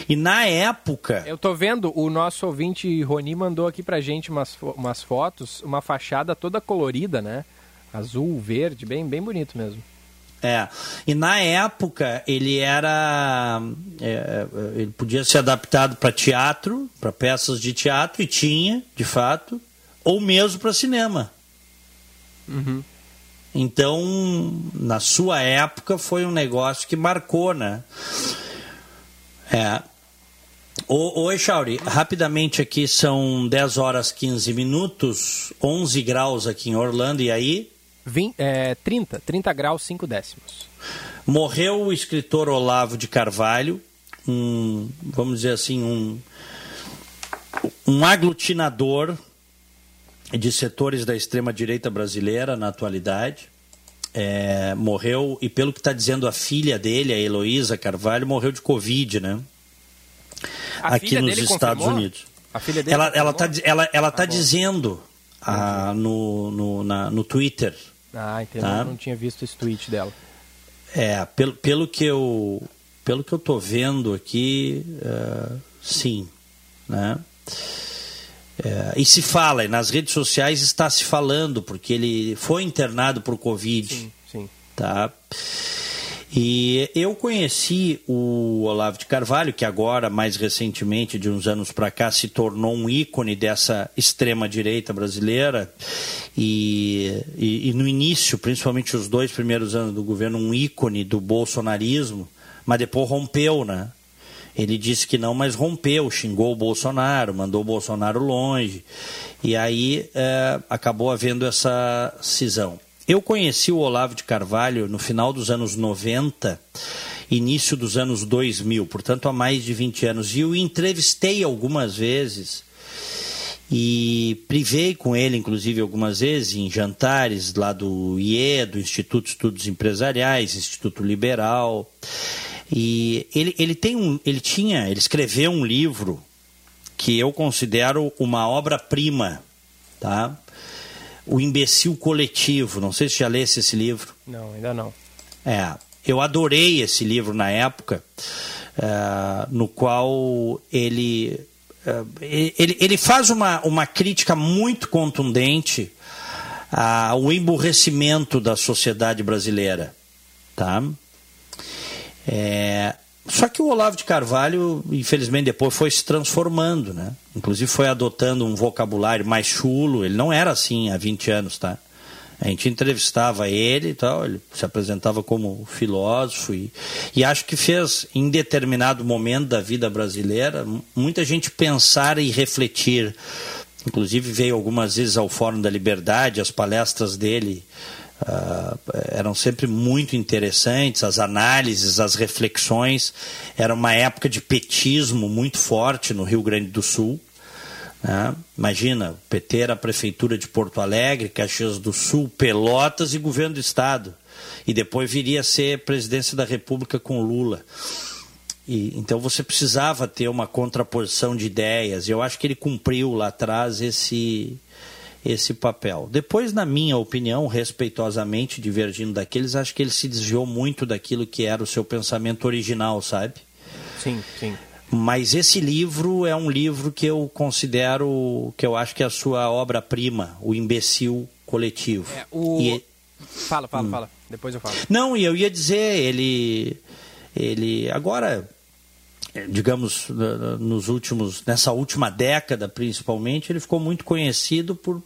E na época. Eu tô vendo, o nosso ouvinte Roni mandou aqui pra gente umas, umas fotos, uma fachada toda colorida, né? Azul, verde, bem, bem bonito mesmo. É, e na época ele era. É, ele podia ser adaptado para teatro, para peças de teatro, e tinha, de fato, ou mesmo para cinema. Uhum. Então, na sua época, foi um negócio que marcou, né? É. Ô, ô Echauri, rapidamente aqui são 10 horas 15 minutos, 11 graus aqui em Orlando, e aí? Vim, é, 30, 30 graus 5 décimos. Morreu o escritor Olavo de Carvalho, um, vamos dizer assim, um, um aglutinador de setores da extrema-direita brasileira na atualidade. É, morreu, e pelo que está dizendo a filha dele, a Heloísa Carvalho, morreu de Covid, né? A Aqui nos Estados confirmou? Unidos. A filha dele ela ela está ela, ela tá Ah, dizendo ah, no, no, na- no Twitter. Ah, entendi. Tá. Eu não tinha visto esse tweet dela. É, pelo, pelo que eu pelo que eu tô vendo aqui, é, sim, né? É, e se fala, nas redes sociais está se falando, porque ele foi internado por Covid, Sim, sim. tá? E eu conheci o Olavo de Carvalho, que agora, mais recentemente, de uns anos para cá, se tornou um ícone dessa extrema-direita brasileira. E, e, e no início, principalmente os dois primeiros anos do governo, um ícone do bolsonarismo, mas depois rompeu, né? Ele disse que não, mas rompeu, xingou o Bolsonaro, mandou o Bolsonaro longe. E aí eh, acabou havendo essa cisão. Eu conheci o Olavo de Carvalho no final dos anos 90, início dos anos 2000, portanto há mais de 20 anos. E o entrevistei algumas vezes e privei com ele, inclusive, algumas vezes em jantares lá do IE, do Instituto de Estudos Empresariais, Instituto Liberal. E ele, ele tem um, ele tinha, ele escreveu um livro que eu considero uma obra-prima, tá? O Imbecil Coletivo. Não sei se já lesse esse livro. Não, ainda não. É, eu adorei esse livro na época, eh, no qual ele, eh, ele, ele faz uma, uma crítica muito contundente ao emburrecimento da sociedade brasileira. Tá? É, só que o Olavo de Carvalho, infelizmente, depois foi se transformando, né? Inclusive foi adotando um vocabulário mais chulo. Ele não era assim há 20 anos, tá? A gente entrevistava ele e tal, ele se apresentava como filósofo e, e acho que fez, em determinado momento da vida brasileira, muita gente pensar e refletir. Inclusive veio algumas vezes ao Fórum da Liberdade, as palestras dele ah, eram sempre muito interessantes, as análises, as reflexões. Era uma época de petismo muito forte no Rio Grande do Sul. Né? Imagina, o PT era a prefeitura de Porto Alegre, Caxias do Sul, Pelotas e governo do Estado. E depois viria a ser presidência da República com Lula. E, então você precisava ter uma contraposição de ideias. Eu acho que ele cumpriu lá atrás esse, esse papel. Depois, na minha opinião, respeitosamente, divergindo daqueles, acho que ele se desviou muito daquilo que era o seu pensamento original, sabe? Sim, sim. Mas esse livro é um livro que eu considero, que eu acho que é a sua obra-prima, O Imbecil Coletivo. É, o... E... Fala, fala, hum. fala. Depois eu falo. Não, e eu ia dizer, ele, ele agora, digamos, nos últimos, nessa última década principalmente, ele ficou muito conhecido por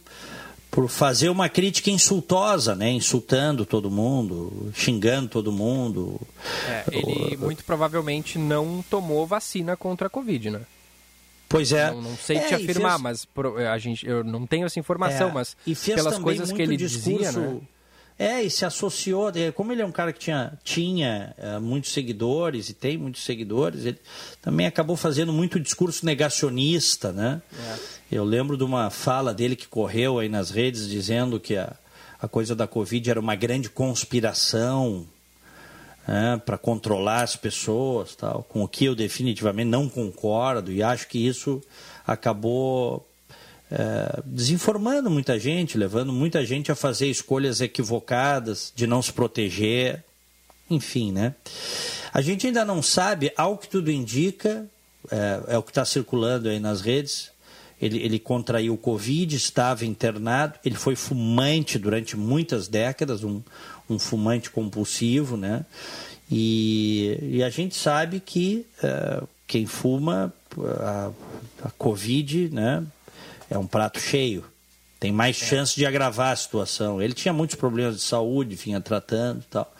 por fazer uma crítica insultosa, né? Insultando todo mundo, xingando todo mundo. É, ele muito provavelmente não tomou vacina contra a Covid, né? Pois é. Não, não sei é, te afirmar, fez... mas a gente, eu não tenho essa informação, é, mas pelas coisas que ele discurso... dizia, né? É, e se associou, como ele é um cara que tinha, tinha uh, muitos seguidores e tem muitos seguidores, ele também acabou fazendo muito discurso negacionista, né? É. Eu lembro de uma fala dele que correu aí nas redes dizendo que a, a coisa da Covid era uma grande conspiração né, para controlar as pessoas, tal, com o que eu definitivamente não concordo e acho que isso acabou é, desinformando muita gente, levando muita gente a fazer escolhas equivocadas, de não se proteger, enfim, né? A gente ainda não sabe, ao que tudo indica, é, é o que está circulando aí nas redes, ele, ele contraiu o Covid, estava internado, ele foi fumante durante muitas décadas, um, um fumante compulsivo, né? E, e a gente sabe que uh, quem fuma, a, a Covid, né? É um prato cheio. Tem mais é. chance de agravar a situação. Ele tinha muitos problemas de saúde, vinha tratando e tal.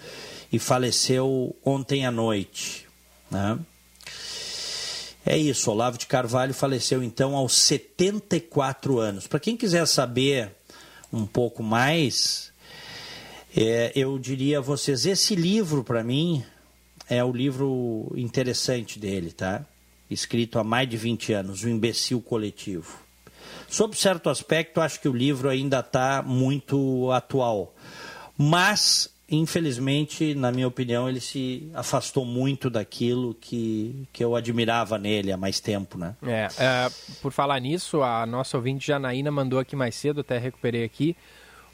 E faleceu ontem à noite. Né? É isso, Olavo de Carvalho faleceu então aos 74 anos. Para quem quiser saber um pouco mais, é, eu diria a vocês: esse livro, para mim, é o livro interessante dele, tá? Escrito há mais de 20 anos, O Imbecil Coletivo. Sob certo aspecto, acho que o livro ainda está muito atual. Mas, infelizmente, na minha opinião, ele se afastou muito daquilo que, que eu admirava nele há mais tempo, né? É, é por falar nisso, a nossa ouvinte Janaína mandou aqui mais cedo, até recuperei aqui,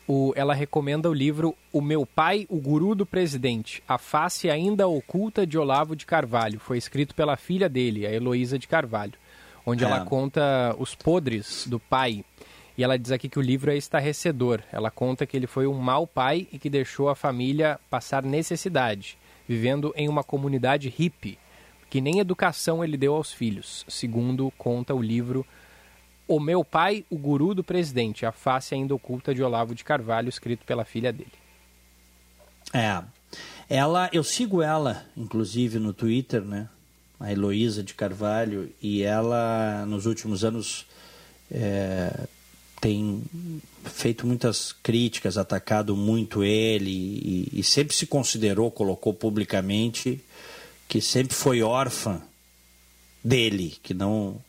o, ela recomenda o livro O Meu Pai, o Guru do Presidente, A Face Ainda Oculta de Olavo de Carvalho. Foi escrito pela filha dele, a Heloísa de Carvalho onde é. ela conta os podres do pai. E ela diz aqui que o livro é estarrecedor. Ela conta que ele foi um mau pai e que deixou a família passar necessidade, vivendo em uma comunidade hippie, que nem educação ele deu aos filhos, segundo conta o livro O Meu Pai, o Guru do Presidente, a face ainda oculta de Olavo de Carvalho, escrito pela filha dele. É. Ela, eu sigo ela, inclusive, no Twitter, né? A Heloísa de Carvalho, e ela, nos últimos anos, é, tem feito muitas críticas, atacado muito ele, e, e, sempre se considerou, colocou publicamente, que sempre foi órfã dele, que não.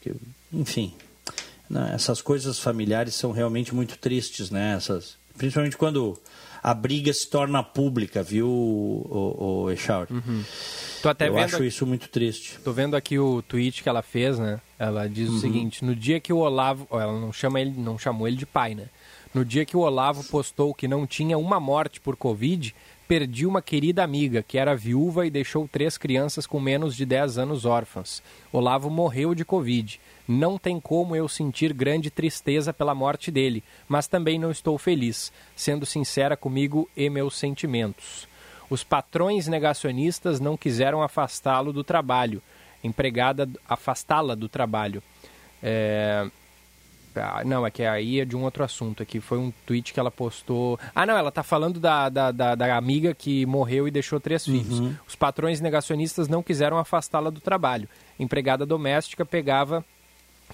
Que, enfim, né, essas coisas familiares são realmente muito tristes, né? Essas, principalmente quando a briga se torna pública, viu, o, o Echauri? Uhum. Tô até Eu vendo, acho isso muito triste. Tô vendo aqui o tweet que ela fez, né? Ela diz uhum. o seguinte: no dia que o Olavo, ela não chama ele, não chamou ele de pai, né? No dia que o Olavo postou que não tinha uma morte por Covid, perdi uma querida amiga que era viúva e deixou três crianças com menos de 10 anos órfãs. Olavo morreu de Covid. Não tem como eu sentir grande tristeza pela morte dele, mas também não estou feliz, sendo sincera comigo e meus sentimentos. Os patrões negacionistas não quiseram afastá-lo do trabalho, empregada afastá-la do trabalho. É... Ah, não, é que aí é de um outro assunto. Aqui foi um tweet que ela postou. Ah, não, ela tá falando da, da, da, da amiga que morreu e deixou três uhum. filhos. Os patrões negacionistas não quiseram afastá-la do trabalho. Empregada doméstica pegava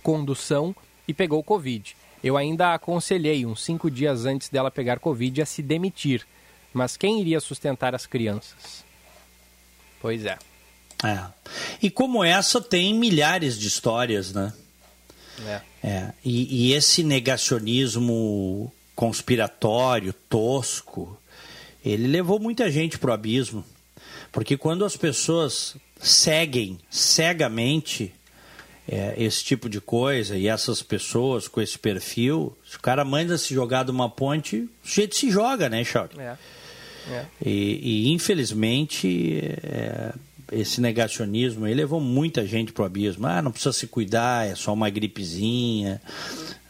condução e pegou Covid. Eu ainda a aconselhei, uns cinco dias antes dela pegar Covid, a se demitir. Mas quem iria sustentar as crianças? Pois é. É. E como essa, tem milhares de histórias, né? É. é. E, e esse negacionismo conspiratório, tosco, ele levou muita gente para o abismo. Porque quando as pessoas seguem cegamente é, esse tipo de coisa e essas pessoas com esse perfil, se o cara manda se jogar de uma ponte, o jeito se joga, né, Charles? É. É. E, e, infelizmente é, esse negacionismo aí levou muita gente para o abismo. Ah, não precisa se cuidar, é só uma gripezinha.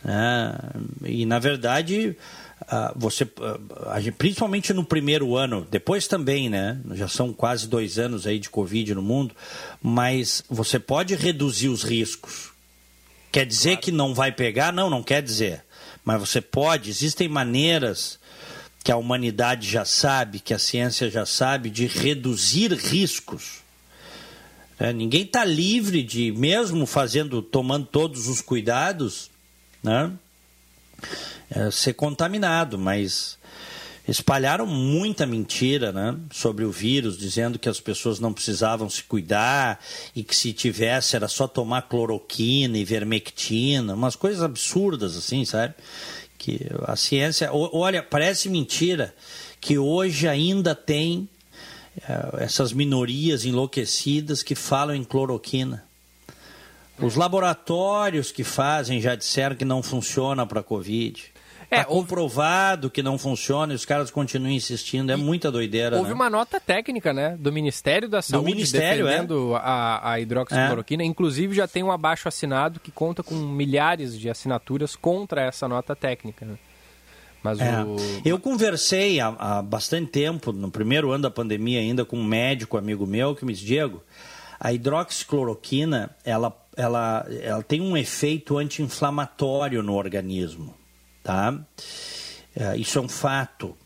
Né? E na verdade Uh, você, uh, principalmente no primeiro ano, depois também, né? Já são quase dois anos aí de Covid no mundo, mas você pode reduzir os riscos. Quer dizer claro. que não vai pegar? Não, não quer dizer. Mas você pode, existem maneiras que a humanidade já sabe, que a ciência já sabe, de reduzir riscos. É, ninguém está livre de, mesmo fazendo, tomando todos os cuidados, né? É, ser contaminado, mas espalharam muita mentira né, sobre o vírus, dizendo que as pessoas não precisavam se cuidar e que se tivesse era só tomar cloroquina e vermectina, umas coisas absurdas assim, sabe? Que a ciência, olha, parece mentira que hoje ainda tem é, essas minorias enlouquecidas que falam em cloroquina. Os laboratórios que fazem já disseram que não funciona para a Covid. É, tá comprovado que não funciona e os caras continuam insistindo. É muita doideira. Houve né? uma nota técnica, né? Do Ministério da Saúde do Ministério, defendendo é? a, a hidroxicloroquina. É. Inclusive já tem um abaixo assinado que conta com milhares de assinaturas contra essa nota técnica. Né? Mas é. o... Eu conversei há, há, bastante tempo, no primeiro ano da pandemia ainda, com um médico amigo meu que me disse, Diego, a hidroxicloroquina, ela, ela, ela tem um efeito anti-inflamatório no organismo tá? É, isso é um fato.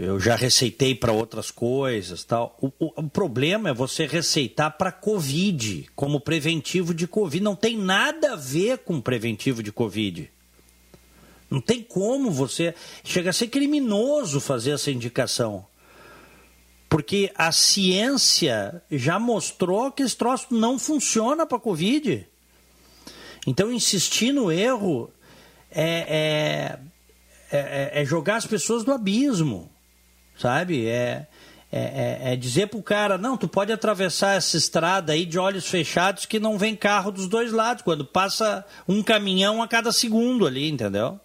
Eu já receitei para outras coisas, tal. O, o, o, problema é você receitar para Covid, como preventivo de Covid. Não tem nada a ver com preventivo de Covid. Não tem como você. Chega a ser criminoso fazer essa indicação. Porque a ciência já mostrou que esse troço não funciona para Covid. Então, insistir no erro é, é, é, é jogar as pessoas do abismo, sabe? É, é, é, dizer pro cara, não, tu pode atravessar essa estrada aí de olhos fechados que não vem carro dos dois lados, quando passa um caminhão a cada segundo ali, entendeu?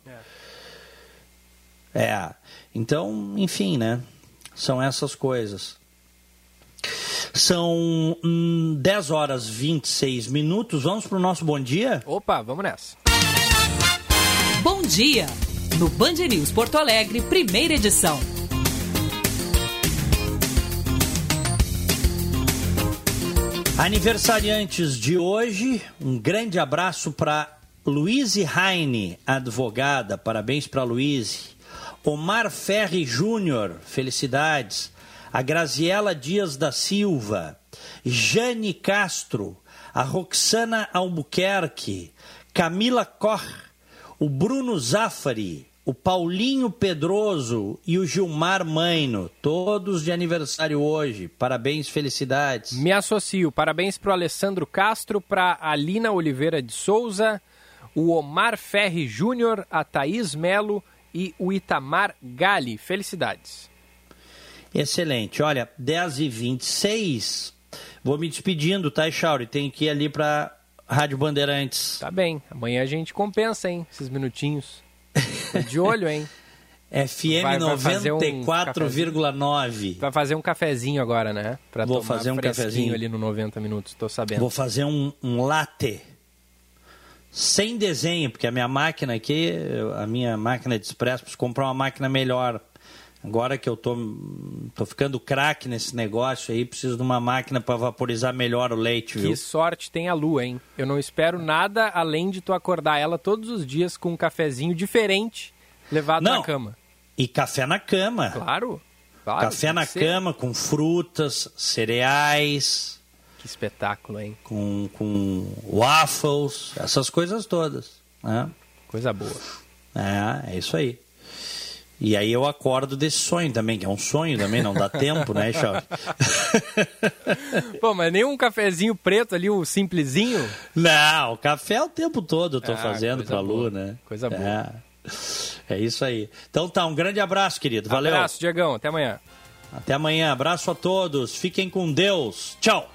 É. é. Então, enfim, né? São essas coisas. São hum, 10 horas 26 minutos. Vamos pro nosso bom dia? Opa, vamos nessa. Bom dia! No Band News Porto Alegre, primeira edição. Aniversariantes de hoje, um grande abraço para Luíse Heine, advogada, parabéns para Luíse. Omar Ferri Júnior, felicidades. A Graziela Dias da Silva, Jane Castro, a Roxana Albuquerque, Camila Koch, o Bruno Zafari, o Paulinho Pedroso e o Gilmar Maino, todos de aniversário hoje. Parabéns, felicidades. Me associo. Parabéns para o Alessandro Castro, para a Alina Oliveira de Souza, o Omar Ferri Júnior, a Thaís Melo e o Itamar Gali. Felicidades. Excelente. Olha, 10h26. Vou me despedindo, tá, Chauri? Tenho que ir ali para Rádio Bandeirantes. Tá bem. Amanhã a gente compensa, hein? Esses minutinhos. De olho, hein? FM 94,9. Vai fazer um cafezinho agora, né? Pra Vou fazer um cafezinho ali no 90 minutos, tô sabendo. Vou fazer um, um latte. Sem desenho, porque a minha máquina aqui, a minha máquina de expresso, preciso comprar uma máquina melhor. Agora que eu tô, tô ficando craque nesse negócio aí, preciso de uma máquina para vaporizar melhor o leite, viu? Que sorte tem a Lua, hein? Eu não espero nada além de tu acordar ela todos os dias com um cafezinho diferente levado não. na cama. E café na cama. Claro. claro café na ser. cama com frutas, cereais. Que espetáculo, hein? Com, com waffles, essas coisas todas. Né? Coisa boa. É, é isso aí. E aí eu acordo desse sonho também, que é um sonho também, não dá tempo, né, Chave? Pô, mas nem um cafezinho preto ali, o simplesinho? Não, o café é o tempo todo eu tô Ah, fazendo pra boa. Lu, né? Coisa boa. É. é isso aí. Então tá, um grande abraço, querido. Valeu. Abraço, Diegão. Até amanhã. Até amanhã. Abraço a todos. Fiquem com Deus. Tchau.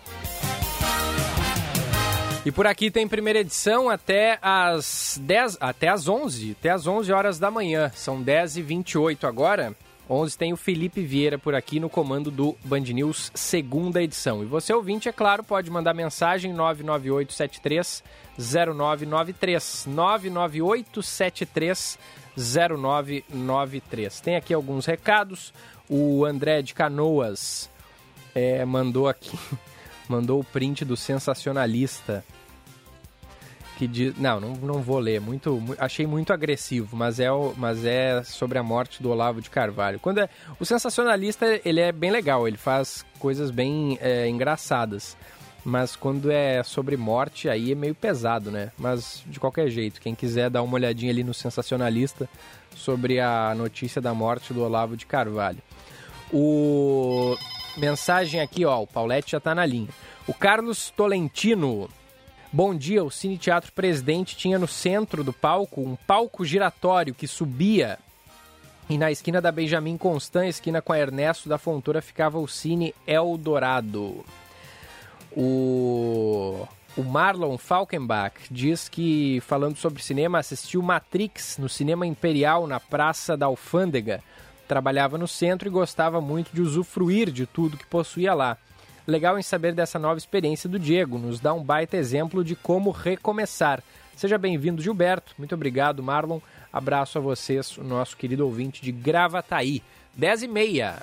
E por aqui tem primeira edição até às 10, até às 11, até às 11 horas da manhã. São 10 e 28 agora. 11 tem o Felipe Vieira por aqui no comando do Band News, segunda edição. E você ouvinte, é claro, pode mandar mensagem 99873 0993 99873 0993. Tem aqui alguns recados. O André de Canoas é, mandou aqui, mandou o print do sensacionalista que diz, não, não, não vou ler, muito, mu- achei muito agressivo, mas é, o, mas é sobre a morte do Olavo de Carvalho. Quando é, o sensacionalista ele é bem legal, ele faz coisas bem é, engraçadas, mas quando é sobre morte aí é meio pesado, né? Mas de qualquer jeito, quem quiser dar uma olhadinha ali no sensacionalista sobre a notícia da morte do Olavo de Carvalho. O mensagem aqui, ó, o Paulette já tá na linha. O Carlos Tolentino. Bom dia, o Cine Teatro Presidente tinha no centro do palco um palco giratório que subia e na esquina da Benjamin Constant, esquina com a Ernesto da Fontoura, ficava o Cine Eldorado. O, o Marlon Falkenbach diz que, falando sobre cinema, assistiu Matrix no Cinema Imperial, na Praça da Alfândega. Trabalhava no centro e gostava muito de usufruir de tudo que possuía lá. Legal em saber dessa nova experiência do Diego, nos dá um baita exemplo de como recomeçar. Seja bem-vindo, Gilberto. Muito obrigado, Marlon. Abraço a vocês, o nosso querido ouvinte de Gravataí. 10 e meia.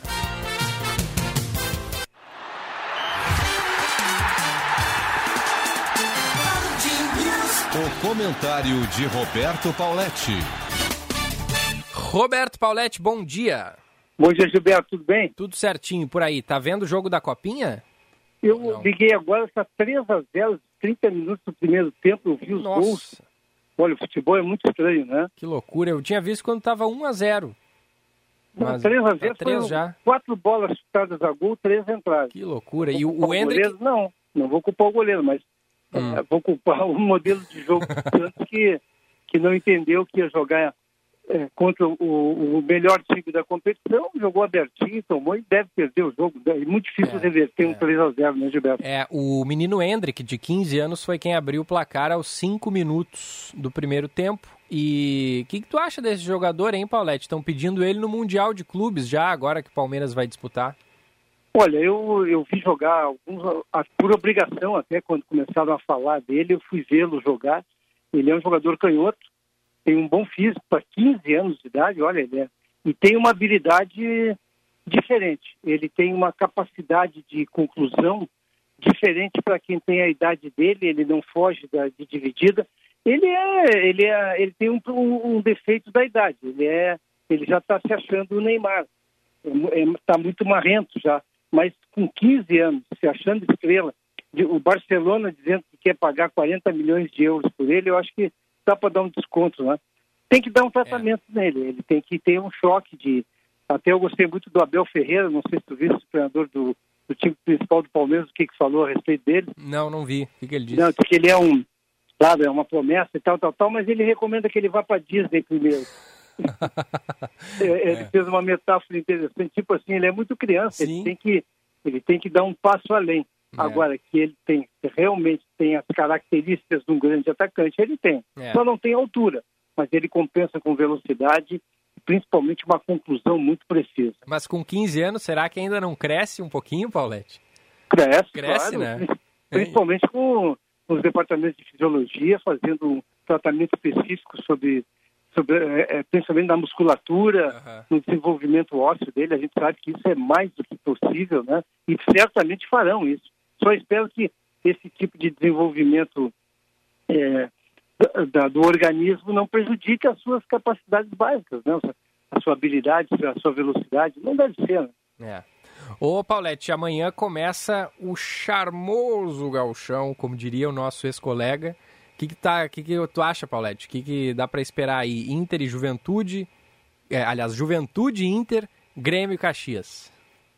O comentário de Roberto Pauletti. Roberto Pauletti, bom dia. Bom dia, Gilberto, tudo bem? Tudo certinho por aí. Tá vendo o jogo da Copinha? Eu Não. liguei agora, está 3 a 0 30 minutos do primeiro tempo, eu vi os gols. Nossa, Olha, o futebol é muito estranho, né? que loucura. Eu tinha visto quando tava 1 a 0 Não, Mas 3 a tá 0 três foram já. quatro bolas chutadas a gol, três entradas. Que loucura. E o, Vou culpar o Hendrick... goleiro? Não, não vou culpar o goleiro, mas Hum. eh, vou culpar o modelo de jogo do Santos que, que não entendeu que ia jogar eh, contra o, o melhor time da competição, jogou abertinho, tomou e deve perder o jogo. É muito difícil É, reverter é. um 3 a 0 né, Gilberto? É, o menino Hendrick, de 15 anos, foi quem abriu o placar aos 5 minutos do primeiro tempo. E o que, que tu acha desse jogador, hein, Paulette? Estão pedindo ele no Mundial de Clubes já, agora que o Palmeiras vai disputar. Olha, eu, eu vi jogar alguns, por obrigação até quando começaram a falar dele, eu fui vê-lo jogar. Ele é um jogador canhoto, tem um bom físico para 15 anos de idade, olha, ele é, e tem uma habilidade diferente. Ele tem uma capacidade de conclusão diferente para quem tem a idade dele, ele não foge da, de dividida. Ele é, ele é, ele tem um, um, defeito da idade. Ele é, ele já está se achando o Neymar. Está muito marrento já mas com 15 anos, se achando estrela, o Barcelona dizendo que quer pagar 40 milhões de euros por ele, eu acho que dá para dar um desconto, né? Tem que dar um tratamento nele, ele tem que ter um choque de... Até eu gostei muito do Abel Ferreira, não sei se tu viste o treinador do, do time principal do Palmeiras, o que, que falou a respeito dele. Não, não vi. O que, que ele disse? Não, que ele é um, claro, é uma promessa e tal, tal, tal, mas ele recomenda que ele vá para Disney primeiro. É, ele fez uma metáfora interessante, tipo assim, ele é muito criança, Sim. ele tem que ele tem que dar um passo além. É. Agora que ele tem realmente tem as características de um grande atacante, ele tem. É. Só não tem altura, mas ele compensa com velocidade e principalmente uma conclusão muito precisa. Mas com 15 anos, será que ainda não cresce um pouquinho, Paulette? Cresce, Cresce, claro, né? Principalmente com os departamentos de fisiologia fazendo um tratamento específico sobre, sobre eh, eh, principalmente na musculatura, Aham. no desenvolvimento ósseo dele. A gente sabe que isso é mais do que possível, né? E certamente farão isso. Só espero que esse tipo de desenvolvimento eh, da- do organismo não prejudique as suas capacidades básicas, né? A sua habilidade, a sua velocidade. Não deve ser, né? É. Ô, Paulette, amanhã começa o charmoso gauchão, como diria o nosso ex-colega. O que, que, tá, que, que tu acha, Paulette? O que, que dá para esperar aí? Inter e Juventude? é, aliás, Juventude, Inter, Grêmio e Caxias?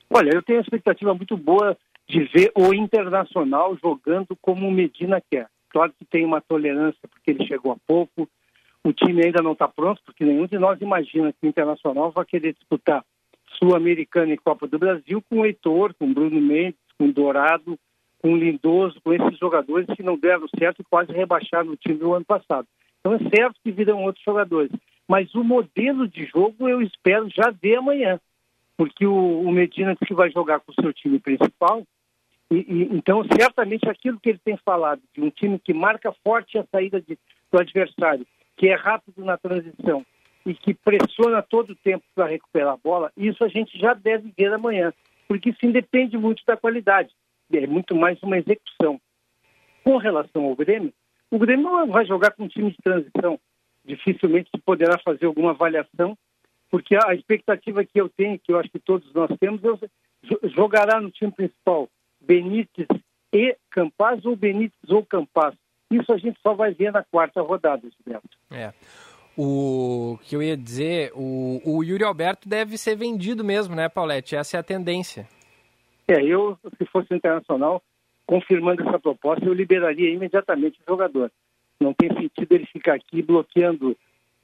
Olha, eu tenho uma expectativa muito boa de ver o Internacional jogando como o Medina quer. Claro que tem uma tolerância porque ele chegou há pouco, o time ainda não está pronto, porque nenhum de nós imagina que o Internacional vai querer disputar Sul-Americana e Copa do Brasil com o Heitor, com o Bruno Mendes, com o Dourado, com o Lindoso, com esses jogadores que não deram certo e quase rebaixaram o time do ano passado. Então é certo que virão outros jogadores. Mas o modelo de jogo eu espero já ver amanhã. Porque o, Medina que vai jogar com o seu time principal. E, e, então, certamente, aquilo que ele tem falado, de um time que marca forte a saída de, do adversário, que é rápido na transição e que pressiona todo o tempo para recuperar a bola, isso a gente já deve ver amanhã. Porque isso independe muito da qualidade. É muito mais uma execução. Com relação ao Grêmio, o Grêmio não vai jogar com um time de transição dificilmente se poderá fazer alguma avaliação, porque a expectativa que eu tenho, que eu acho que todos nós temos, é jogará no time principal Benítez e Campaz ou Benítez ou Campaz. Isso a gente só vai ver na quarta rodada, Gilberto. É. O que eu ia dizer, o, o Yuri Alberto deve ser vendido mesmo, né, Paulette? Essa é a tendência. É, eu, se fosse internacional, confirmando essa proposta, eu liberaria imediatamente o jogador. Não tem sentido ele ficar aqui bloqueando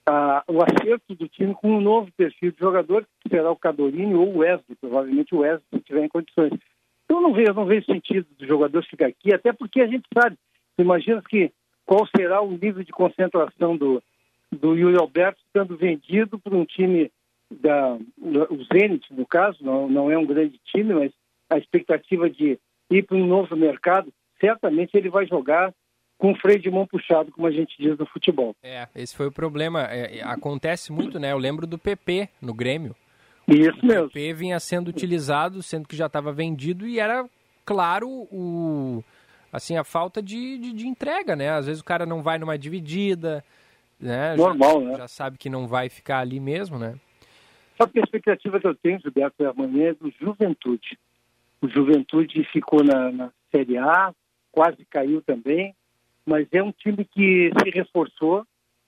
ah, o acerto do time com um novo perfil de jogador, que será o Cadorini ou o Wesley, provavelmente o Wesley, se tiver em condições. Então não vejo, não vejo sentido do jogador ficar aqui, até porque a gente sabe, imagina que qual será o nível de concentração do, do Yuri Alberto sendo vendido por um time da o Zenit, no caso, não, não é um grande time, mas a expectativa de ir para um novo mercado, certamente ele vai jogar com freio de mão puxado, como a gente diz no futebol. É, esse foi o problema. É, é acontece muito, né? Eu lembro do PP no Grêmio. Isso mesmo. O PP vinha sendo utilizado, sendo que já estava vendido e era claro o assim a falta de, de, de, entrega, né? Às vezes o cara não vai numa dividida, né? Normal, já, né? Já sabe que não vai ficar ali mesmo, né? A expectativa que eu tenho, Gilberto, é amanhã é do Juventude. O Juventude ficou na, na Série A, quase caiu também mas é um time que se reforçou,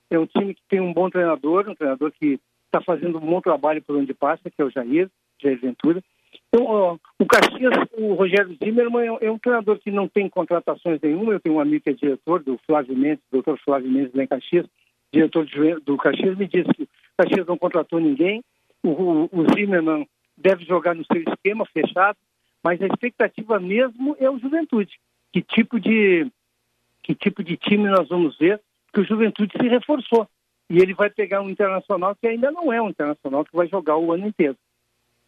é um time que tem um bom treinador, um treinador que está fazendo um bom trabalho por onde passa, que é o Jair, Jair Ventura. Então, ó, o Caxias, o Rogério Zimmermann é, é, um treinador que não tem contratações nenhuma. Eu tenho um amigo que é diretor do Flávio Mendes, doutor Flávio Mendes em Caxias, diretor do Caxias, me disse que o Caxias não contratou ninguém. O, o, o Zimmermann deve jogar no seu esquema fechado, mas a expectativa mesmo é o Juventude. Que tipo de que tipo de time nós vamos ver, que o Juventude se reforçou. E ele vai pegar um internacional que ainda não é um internacional que vai jogar o ano inteiro.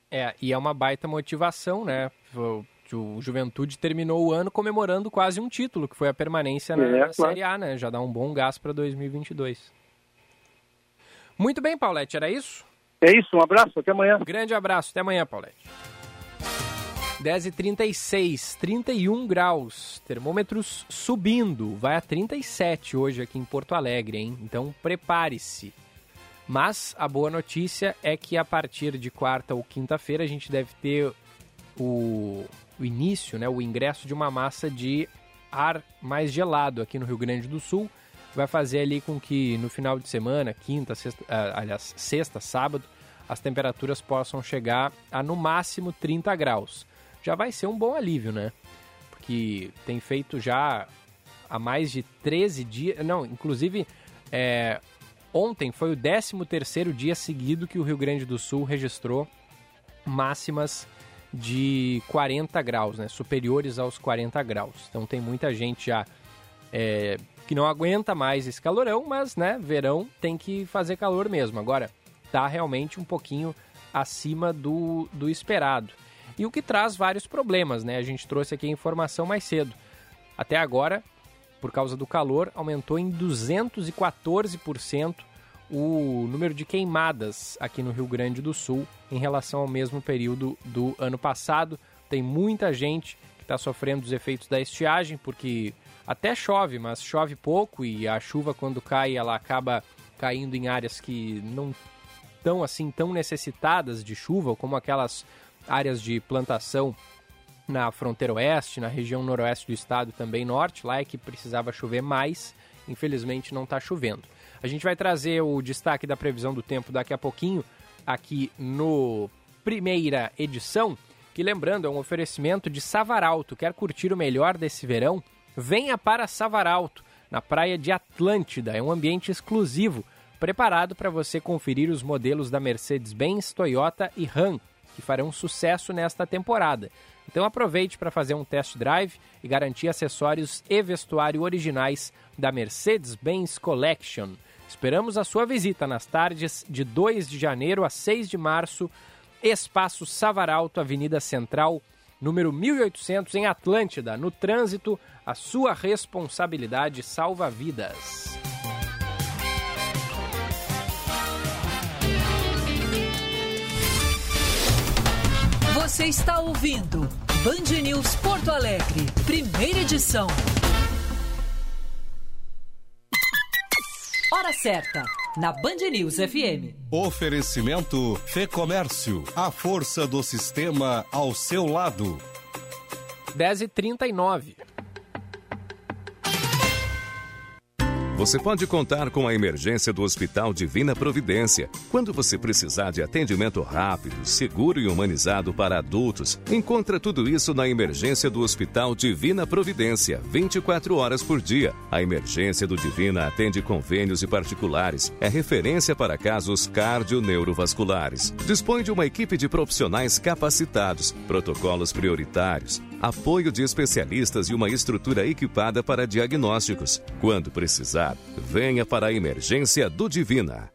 É, e é uma baita motivação, né? O, o Juventude terminou o ano comemorando quase um título, que foi a permanência na, é, claro. Série A, né? Já dá um bom gás para 2022. Muito bem, Paulette, era isso? É isso, um abraço, até amanhã. Grande abraço, até amanhã, Paulette. 10h36, 31 graus, termômetros subindo, vai a 37 hoje aqui em Porto Alegre, hein? Então prepare-se. Mas a boa notícia é que a partir de quarta ou quinta-feira a gente deve ter o, o início, né, o ingresso de uma massa de ar mais gelado aqui no Rio Grande do Sul. Vai fazer ali com que no final de semana, quinta, sexta, ah, aliás, sexta, sábado, as temperaturas possam chegar a no máximo 30 graus já vai ser um bom alívio, né? Porque tem feito já há mais de 13 dias. Não, inclusive, é, ontem foi o 13 terceiro dia seguido que o Rio Grande do Sul registrou máximas de 40 graus, né? Superiores aos 40 graus. Então tem muita gente já é, que não aguenta mais esse calorão, mas, né, verão tem que fazer calor mesmo. Agora, tá realmente um pouquinho acima do, do esperado e o que traz vários problemas, né? A gente trouxe aqui a informação mais cedo. Até agora, por causa do calor, aumentou em 214% o número de queimadas aqui no Rio Grande do Sul em relação ao mesmo período do ano passado. Tem muita gente que está sofrendo os efeitos da estiagem, porque até chove, mas chove pouco e a chuva, quando cai, ela acaba caindo em áreas que não estão assim tão necessitadas de chuva, como aquelas áreas de plantação na fronteira oeste, na região noroeste do estado também norte, lá é que precisava chover mais, infelizmente não está chovendo. A gente vai trazer o destaque da previsão do tempo daqui a pouquinho, aqui no primeira edição, que lembrando, é um oferecimento de Savaralto. Quer curtir o melhor desse verão? Venha para Savaralto, na praia de Atlântida. É um ambiente exclusivo, preparado para você conferir os modelos da Mercedes-Benz, Toyota e Ram, que farão sucesso nesta temporada. Então aproveite para fazer um test drive e garantir acessórios e vestuário originais da Mercedes-Benz Collection. Esperamos a sua visita nas tardes de 2 de janeiro a 6 de março, Espaço Savaralto, Avenida Central, número 1800 em Atlântida. No trânsito, a sua responsabilidade salva vidas. Você está ouvindo Band News Porto Alegre, primeira edição. Hora certa, na Band News FM. Oferecimento Fê Comércio, a força do sistema ao seu lado. 10h39. Você pode contar com a emergência do Hospital Divina Providência. Quando você precisar de atendimento rápido, seguro e humanizado para adultos, encontra tudo isso na emergência do Hospital Divina Providência, 24 horas por dia. A emergência do Divina atende convênios e particulares. É referência para casos cardio-neurovasculares. Dispõe de uma equipe de profissionais capacitados, protocolos prioritários, apoio de especialistas e uma estrutura equipada para diagnósticos. Quando precisar, venha para a emergência do Divina.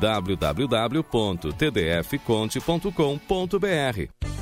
www.tdfconte.com.br.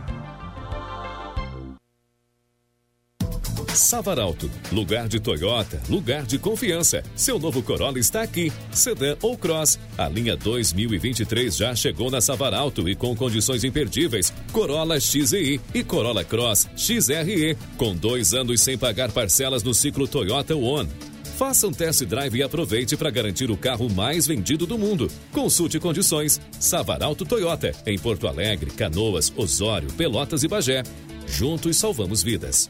Savaralto, lugar de Toyota, lugar de confiança. Seu novo Corolla está aqui. Sedã ou Cross. A linha 2023 já chegou na Savaralto e com condições imperdíveis. Corolla XEI e Corolla Cross XRE, com dois anos sem pagar parcelas no ciclo Toyota One. Faça um test drive e aproveite para garantir o carro mais vendido do mundo. Consulte condições. Savaralto Toyota, em Porto Alegre, Canoas, Osório, Pelotas e Bagé. Juntos salvamos vidas.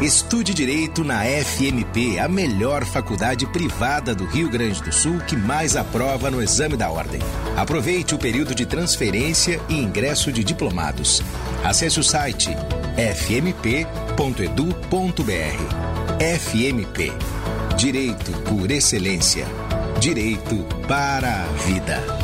Estude Direito na FMP, a melhor faculdade privada do Rio Grande do Sul que mais aprova no exame da ordem. Aproveite o período de transferência e ingresso de diplomados. Acesse o site fmp.edu.br. FMP. Direito por excelência. Direito para a vida.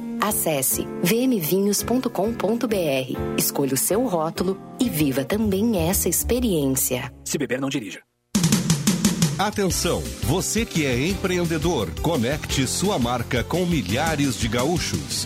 Acesse vmvinhos.com.br, escolha o seu rótulo e viva também essa experiência. Se beber, não dirija. Atenção, você que é empreendedor, conecte sua marca com milhares de gaúchos.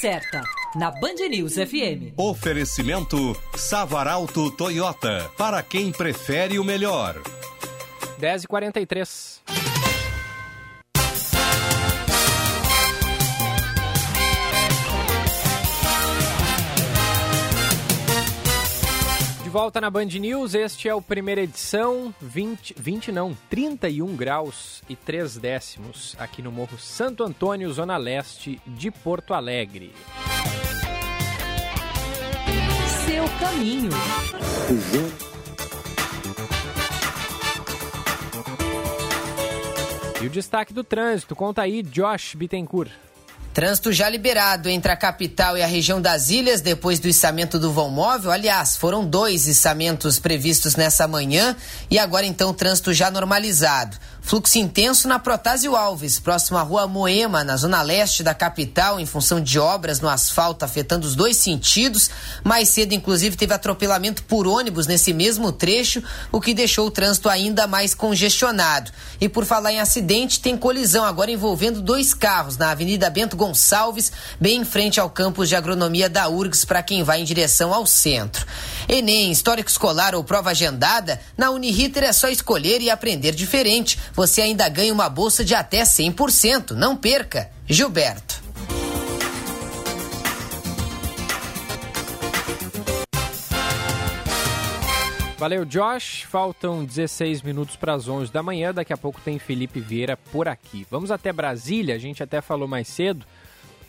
certa, na Band News FM. Oferecimento Savaralto Toyota, para quem prefere o melhor. 10h43. De volta na Band News, este é o primeira edição, 20, 20 não, 31 graus e 3 décimos, aqui no Morro Santo Antônio, Zona Leste de Porto Alegre. Seu caminho. E o destaque do trânsito, conta aí, Josh Bittencourt. Trânsito já liberado entre a capital e a região das ilhas depois do içamento do vão móvel. Aliás, foram dois içamentos previstos nessa manhã e agora então trânsito já normalizado. Fluxo intenso na Protásio Alves, próximo à rua Moema, na zona leste da capital, em função de obras no asfalto afetando os dois sentidos. Mais cedo, inclusive, teve atropelamento por ônibus nesse mesmo trecho, o que deixou o trânsito ainda mais congestionado. E por falar em acidente, tem colisão agora envolvendo dois carros na Avenida Bento Gonçalves, bem em frente ao campus de agronomia da URGS, para quem vai em direção ao centro. Enem, histórico escolar ou prova agendada, na Uniriter é só escolher e aprender diferente você ainda ganha uma bolsa de até 100%. Não perca! Gilberto. Valeu, Josh. Faltam 16 minutos para as 11 da manhã. Daqui a pouco tem Felipe Vieira por aqui. Vamos até Brasília. A gente até falou mais cedo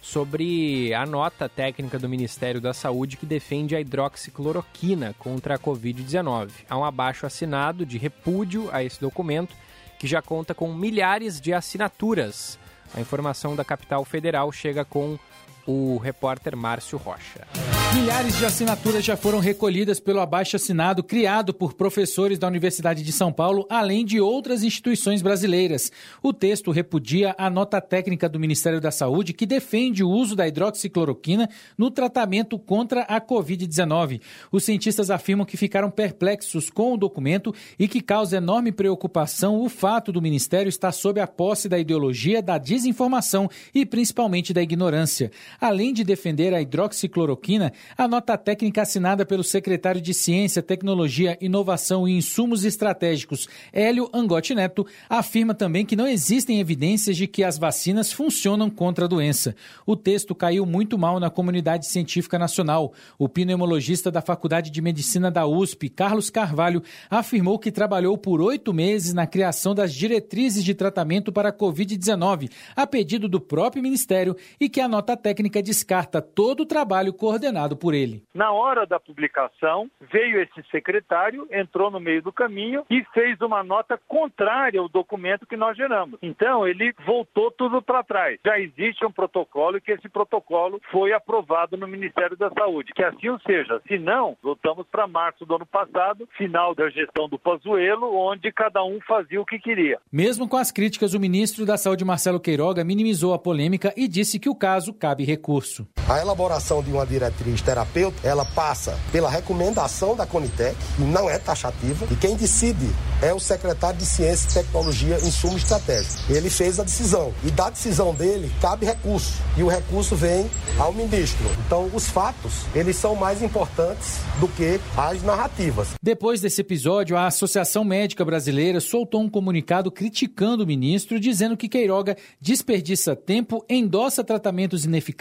sobre a nota técnica do Ministério da Saúde que defende a hidroxicloroquina contra a Covid-19. Há um abaixo assinado de repúdio a esse documento que já conta com milhares de assinaturas. A informação da capital federal chega com o repórter Márcio Rocha. Milhares de assinaturas já foram recolhidas pelo abaixo assinado criado por professores da Universidade de São Paulo, além de outras instituições brasileiras. O texto repudia a nota técnica do Ministério da Saúde que defende o uso da hidroxicloroquina no tratamento contra a Covid-19. Os cientistas afirmam que ficaram perplexos com o documento e que causa enorme preocupação o fato do Ministério estar sob a posse da ideologia da desinformação e principalmente da ignorância. Além de defender a hidroxicloroquina, a nota técnica assinada pelo secretário de Ciência, Tecnologia, Inovação e Insumos Estratégicos, Hélio Angotti Neto, afirma também que não existem evidências de que as vacinas funcionam contra a doença. O texto caiu muito mal na comunidade científica nacional. O pneumologista da Faculdade de Medicina da USP, Carlos Carvalho, afirmou que trabalhou por oito meses na criação das diretrizes de tratamento para a Covid-19, a pedido do próprio Ministério, e que a nota técnica descarta todo o trabalho coordenado por ele. Na hora da publicação, veio esse secretário, entrou no meio do caminho e fez uma nota contrária ao documento que nós geramos. Então, ele voltou tudo para trás. Já existe um protocolo e que esse protocolo foi aprovado no Ministério da Saúde. Que assim o seja. Se não, voltamos para março do ano passado, final da gestão do Pazuello, onde cada um fazia o que queria. Mesmo com as críticas, o ministro da Saúde, Marcelo Queiroga, minimizou a polêmica e disse que o caso cabe recurso. A elaboração de uma diretriz terapêutica, ela passa pela recomendação da Conitec, não é taxativa, e quem decide é o secretário de Ciência, Tecnologia e Insumo Estratégico. Ele fez a decisão, e da decisão dele cabe recurso, e o recurso vem ao ministro. Então, os fatos, eles são mais importantes do que as narrativas. Depois desse episódio, a Associação Médica Brasileira soltou um comunicado criticando o ministro, dizendo que Queiroga desperdiça tempo, endossa tratamentos ineficazes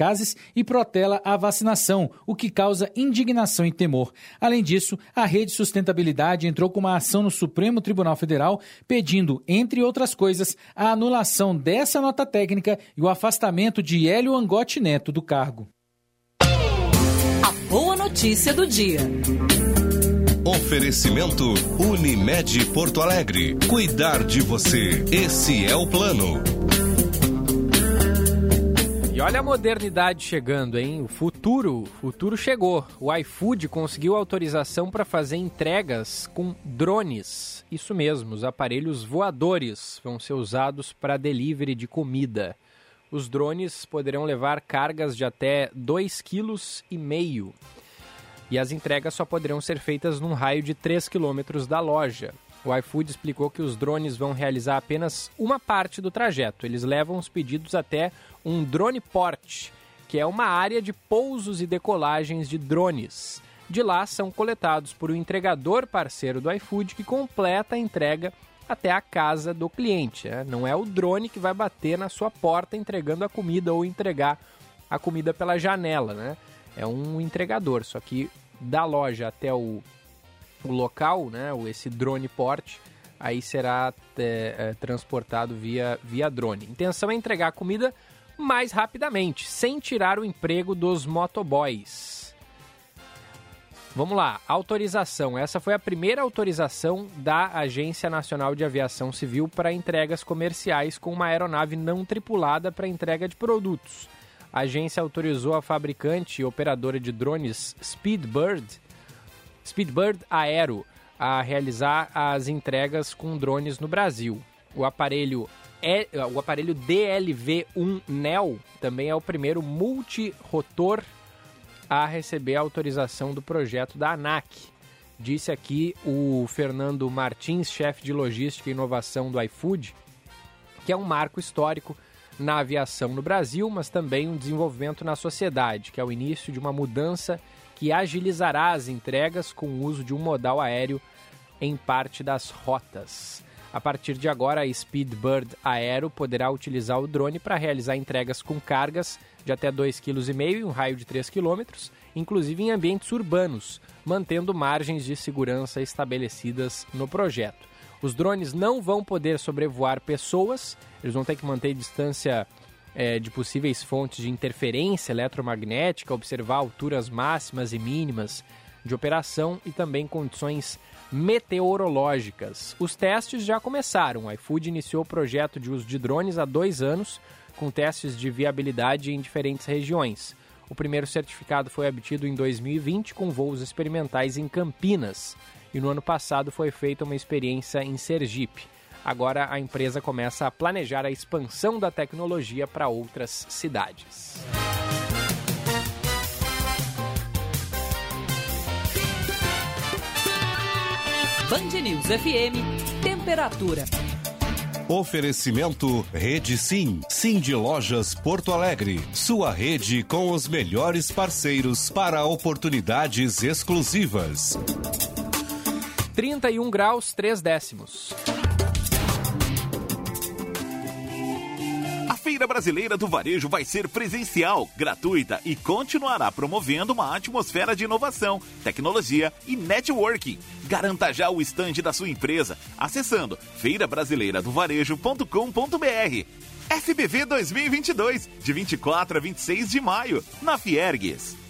e protela a vacinação, o que causa indignação e temor. Além disso, a Rede Sustentabilidade entrou com uma ação no Supremo Tribunal Federal pedindo, entre outras coisas, a anulação dessa nota técnica e o afastamento de Hélio Angotti Neto do cargo. A boa notícia do dia. Oferecimento Unimed Porto Alegre. Cuidar de você. Esse é o plano. E olha a modernidade chegando, hein? O futuro, futuro chegou. O iFood conseguiu autorização para fazer entregas com drones. Isso mesmo, os aparelhos voadores vão ser usados para delivery de comida. Os drones poderão levar cargas de até 2,5 kg. E as entregas só poderão ser feitas num raio de 3 km da loja. O iFood explicou que os drones vão realizar apenas uma parte do trajeto. Eles levam os pedidos até um drone port, que é uma área de pousos e decolagens de drones. De lá são coletados por um entregador parceiro do iFood que completa a entrega até a casa do cliente. Né? Não é o drone que vai bater na sua porta entregando a comida ou entregar a comida pela janela, né? É um entregador, só que da loja até o, o local, né? Esse drone porte, aí será é, é, transportado via, via drone. Intenção é entregar a comida mais rapidamente, sem tirar o emprego dos motoboys. Vamos lá, autorização. Essa foi a primeira autorização da Agência Nacional de Aviação Civil para entregas comerciais com uma aeronave não tripulada para entrega de produtos. A agência autorizou a fabricante e operadora de drones Speedbird, Speedbird Aero, a realizar as entregas com drones no Brasil. O aparelho é, o aparelho DLV-1 NEL também é o primeiro multirotor a receber a autorização do projeto da ANAC. Disse aqui o Fernando Martins, chefe de logística e inovação do iFood, que é um marco histórico na aviação no Brasil, mas também um desenvolvimento na sociedade, que é o início de uma mudança que agilizará as entregas com o uso de um modal aéreo em parte das rotas. A partir de agora, a Speedbird Aero poderá utilizar o drone para realizar entregas com cargas de até 2,5 kg e um raio de 3 km, inclusive em ambientes urbanos, mantendo margens de segurança estabelecidas no projeto. Os drones não vão poder sobrevoar pessoas, eles vão ter que manter distância é, de possíveis fontes de interferência eletromagnética, observar alturas máximas e mínimas de operação e também condições meteorológicas. Os testes já começaram. A iFood iniciou o projeto de uso de drones há dois anos, com testes de viabilidade em diferentes regiões. O primeiro certificado foi obtido em 2020 com voos experimentais em Campinas e no ano passado foi feita uma experiência em Sergipe. Agora a empresa começa a planejar a expansão da tecnologia para outras cidades. Band News FM, temperatura. Oferecimento Rede Sim, Sim de Lojas Porto Alegre. Sua rede com os melhores parceiros para oportunidades exclusivas. 31 graus, 3 décimos. Feira Brasileira do Varejo vai ser presencial, gratuita e continuará promovendo uma atmosfera de inovação, tecnologia e networking. Garanta já o estande da sua empresa acessando feirabrasileiradovarejo.com.br. FBV 2022, de 24 a 26 de maio, na Fiergues.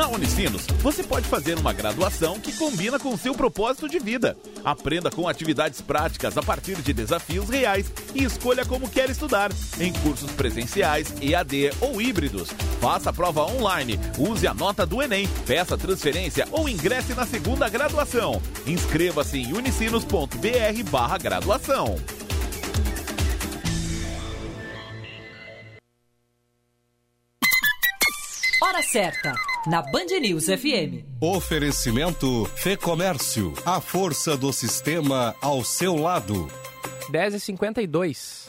Na Unicinos, você pode fazer uma graduação que combina com o seu propósito de vida. Aprenda com atividades práticas a partir de desafios reais e escolha como quer estudar, em cursos presenciais, EAD ou híbridos. Faça a prova online, use a nota do Enem, peça transferência ou ingresse na segunda graduação. Inscreva-se em unicinos.br barra graduação. Hora certa, na Band News FM. Oferecimento Fê Comércio, a força do sistema ao seu lado. 10h52.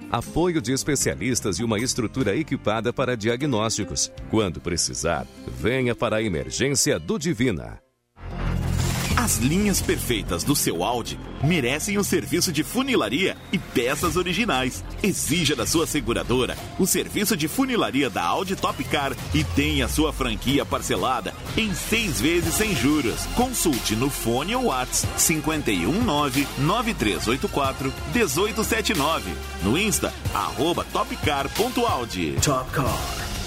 apoio de especialistas e uma estrutura equipada para diagnósticos. Quando precisar, venha para a emergência do Divina. As linhas perfeitas do seu Audi merecem o serviço de funilaria e peças originais. Exija da sua seguradora o serviço de funilaria da Audi Top Car e tenha sua franquia parcelada em seis vezes sem juros. Consulte no fone ou WhatsApp 519 9384 1879. No Insta, arroba topcar.audi. Top Car.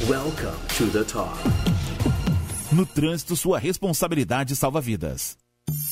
Welcome to the top. No trânsito, sua responsabilidade salva vidas.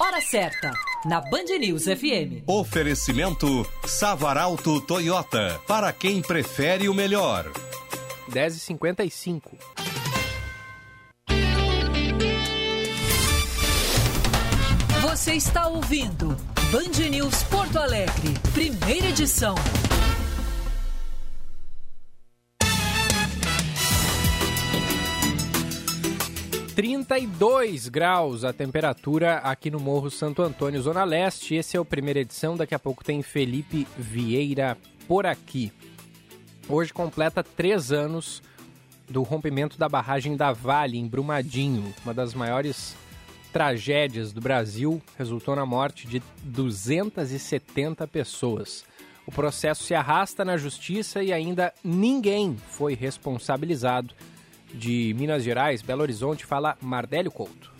Hora certa, na Band News FM. Oferecimento Savaralto Toyota, para quem prefere o melhor. 10h55. Você está ouvindo Band News Porto Alegre, primeira edição. 32 graus a temperatura aqui no Morro Santo Antônio, Zona Leste. Esse é o primeira edição. Daqui a pouco tem Felipe Vieira por aqui. Hoje completa três anos do rompimento da barragem da Vale, em Brumadinho. Uma das maiores tragédias do Brasil resultou na morte de 270 pessoas. O processo se arrasta na justiça e ainda ninguém foi responsabilizado de Minas Gerais, Belo Horizonte, fala Mardélio Couto.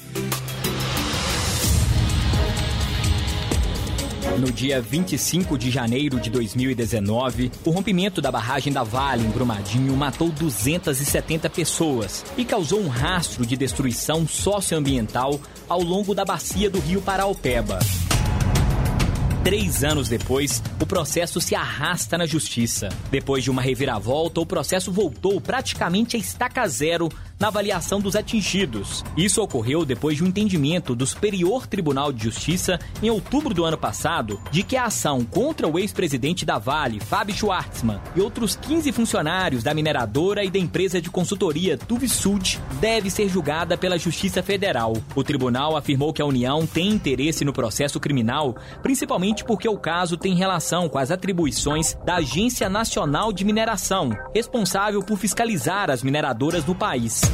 No dia 25 de janeiro de 2019, o rompimento da barragem da Vale em Brumadinho matou 270 pessoas e causou um rastro de destruição socioambiental ao longo da bacia do rio Paraupeba. Três anos depois, o processo se arrasta na justiça. Depois de uma reviravolta, o processo voltou praticamente a estaca zero na avaliação dos atingidos. Isso ocorreu depois de um entendimento do Superior Tribunal de Justiça em outubro do ano passado de que a ação contra o ex-presidente da Vale, Fábio Schwartzman, e outros 15 funcionários da mineradora e da empresa de consultoria Tuvisud deve ser julgada pela Justiça Federal. O tribunal afirmou que a União tem interesse no processo criminal, principalmente porque o caso tem relação com as atribuições da Agência Nacional de Mineração, responsável por fiscalizar as mineradoras no país.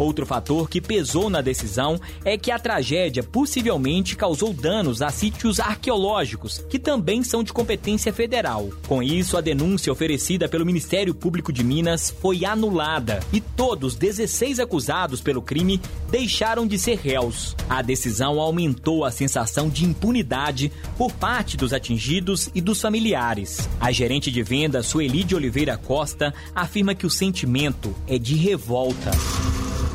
Outro fator que pesou na decisão é que a tragédia possivelmente causou danos a sítios arqueológicos, que também são de competência federal. Com isso, a denúncia oferecida pelo Ministério Público de Minas foi anulada e todos 16 acusados pelo crime deixaram de ser réus. A decisão aumentou a sensação de impunidade por parte dos atingidos e dos familiares. A gerente de venda, Sueli de Oliveira Costa, afirma que o sentimento é de revolta.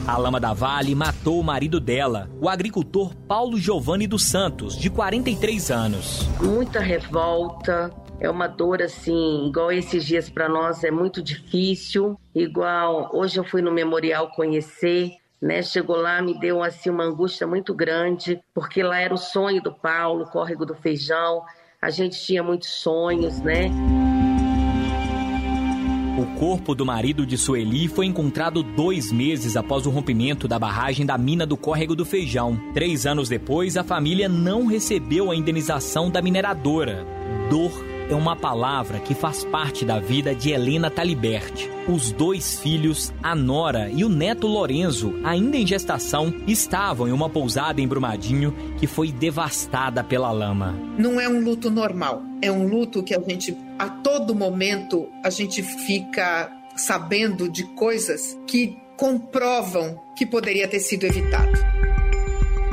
A lama da Vale matou o marido dela, o agricultor Paulo Giovanni dos Santos, de 43 anos. Muita revolta, é uma dor assim, igual esses dias para nós é muito difícil. Igual hoje eu fui no memorial conhecer, né? Chegou lá, me deu assim uma angústia muito grande, porque lá era o sonho do Paulo, córrego do Feijão. A gente tinha muitos sonhos, né? O corpo do marido de Sueli foi encontrado dois meses após o rompimento da barragem da mina do Córrego do Feijão. Três anos depois, a família não recebeu a indenização da mineradora. Dor é uma palavra que faz parte da vida de Helena Taliberti. Os dois filhos, a Nora e o neto Lorenzo, ainda em gestação, estavam em uma pousada em Brumadinho que foi devastada pela lama. Não é um luto normal, é um luto que a gente, a todo momento, a gente fica sabendo de coisas que comprovam que poderia ter sido evitado.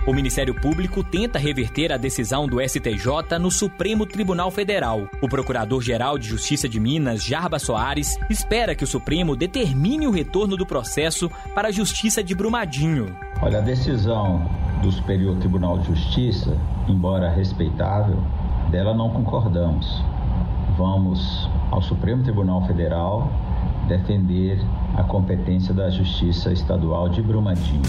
O Ministério Público tenta reverter a decisão do STJ no Supremo Tribunal Federal. O Procurador-Geral de Justiça de Minas, Jarba Soares, espera que o Supremo determine o retorno do processo para a Justiça de Brumadinho. Olha, a decisão do Superior Tribunal de Justiça, embora respeitável, dela não concordamos. Vamos ao Supremo Tribunal Federal defender a competência da Justiça Estadual de Brumadinho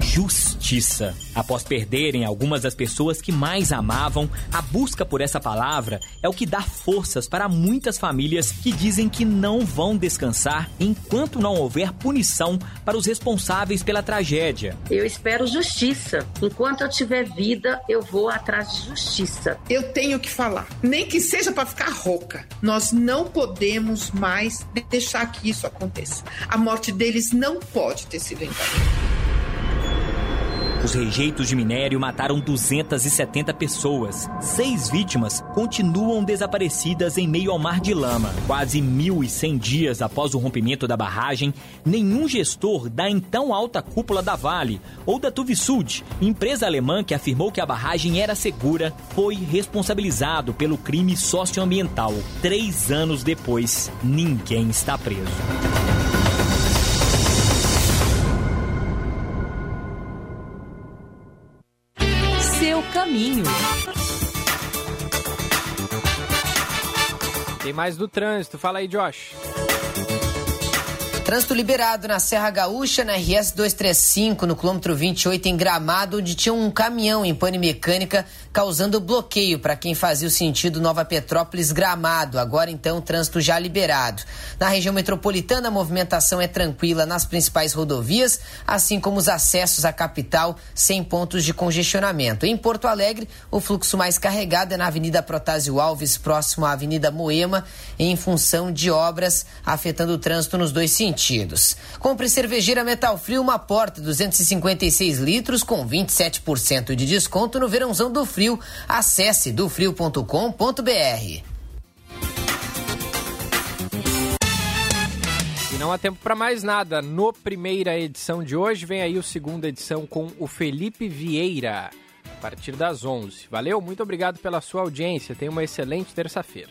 justiça. Após perderem algumas das pessoas que mais amavam, a busca por essa palavra é o que dá forças para muitas famílias que dizem que não vão descansar enquanto não houver punição para os responsáveis pela tragédia. Eu espero justiça. Enquanto eu tiver vida, eu vou atrás de justiça. Eu tenho que falar, nem que seja para ficar rouca. Nós não podemos mais deixar que isso aconteça. A morte deles não pode ter sido enganada. Os rejeitos de minério mataram 270 pessoas. Seis vítimas continuam desaparecidas em meio ao mar de lama. Quase 1.100 dias após o rompimento da barragem, nenhum gestor da então alta cúpula da Vale ou da Tuvisud, empresa alemã que afirmou que a barragem era segura, foi responsabilizado pelo crime socioambiental. Três anos depois, ninguém está preso. Caminho. Tem mais do trânsito. Fala aí, Josh. Trânsito liberado na Serra Gaúcha, na RS 235, no quilômetro 28, em Gramado, onde tinha um caminhão em pane mecânica causando bloqueio para quem fazia o sentido Nova Petrópolis Gramado. Agora então, trânsito já liberado. Na região metropolitana, a movimentação é tranquila nas principais rodovias, assim como os acessos à capital, sem pontos de congestionamento. Em Porto Alegre, o fluxo mais carregado é na Avenida Protásio Alves, próximo à Avenida Moema, em função de obras afetando o trânsito nos dois sentidos Compre cervejeira Metal Frio, uma porta 256 litros com 27% de desconto no verãozão do frio. Acesse dofrio.com.br. Não há tempo para mais nada. No primeira edição de hoje, vem aí o segunda edição com o Felipe Vieira, a partir das 11. Valeu, muito obrigado pela sua audiência. Tenha uma excelente terça-feira.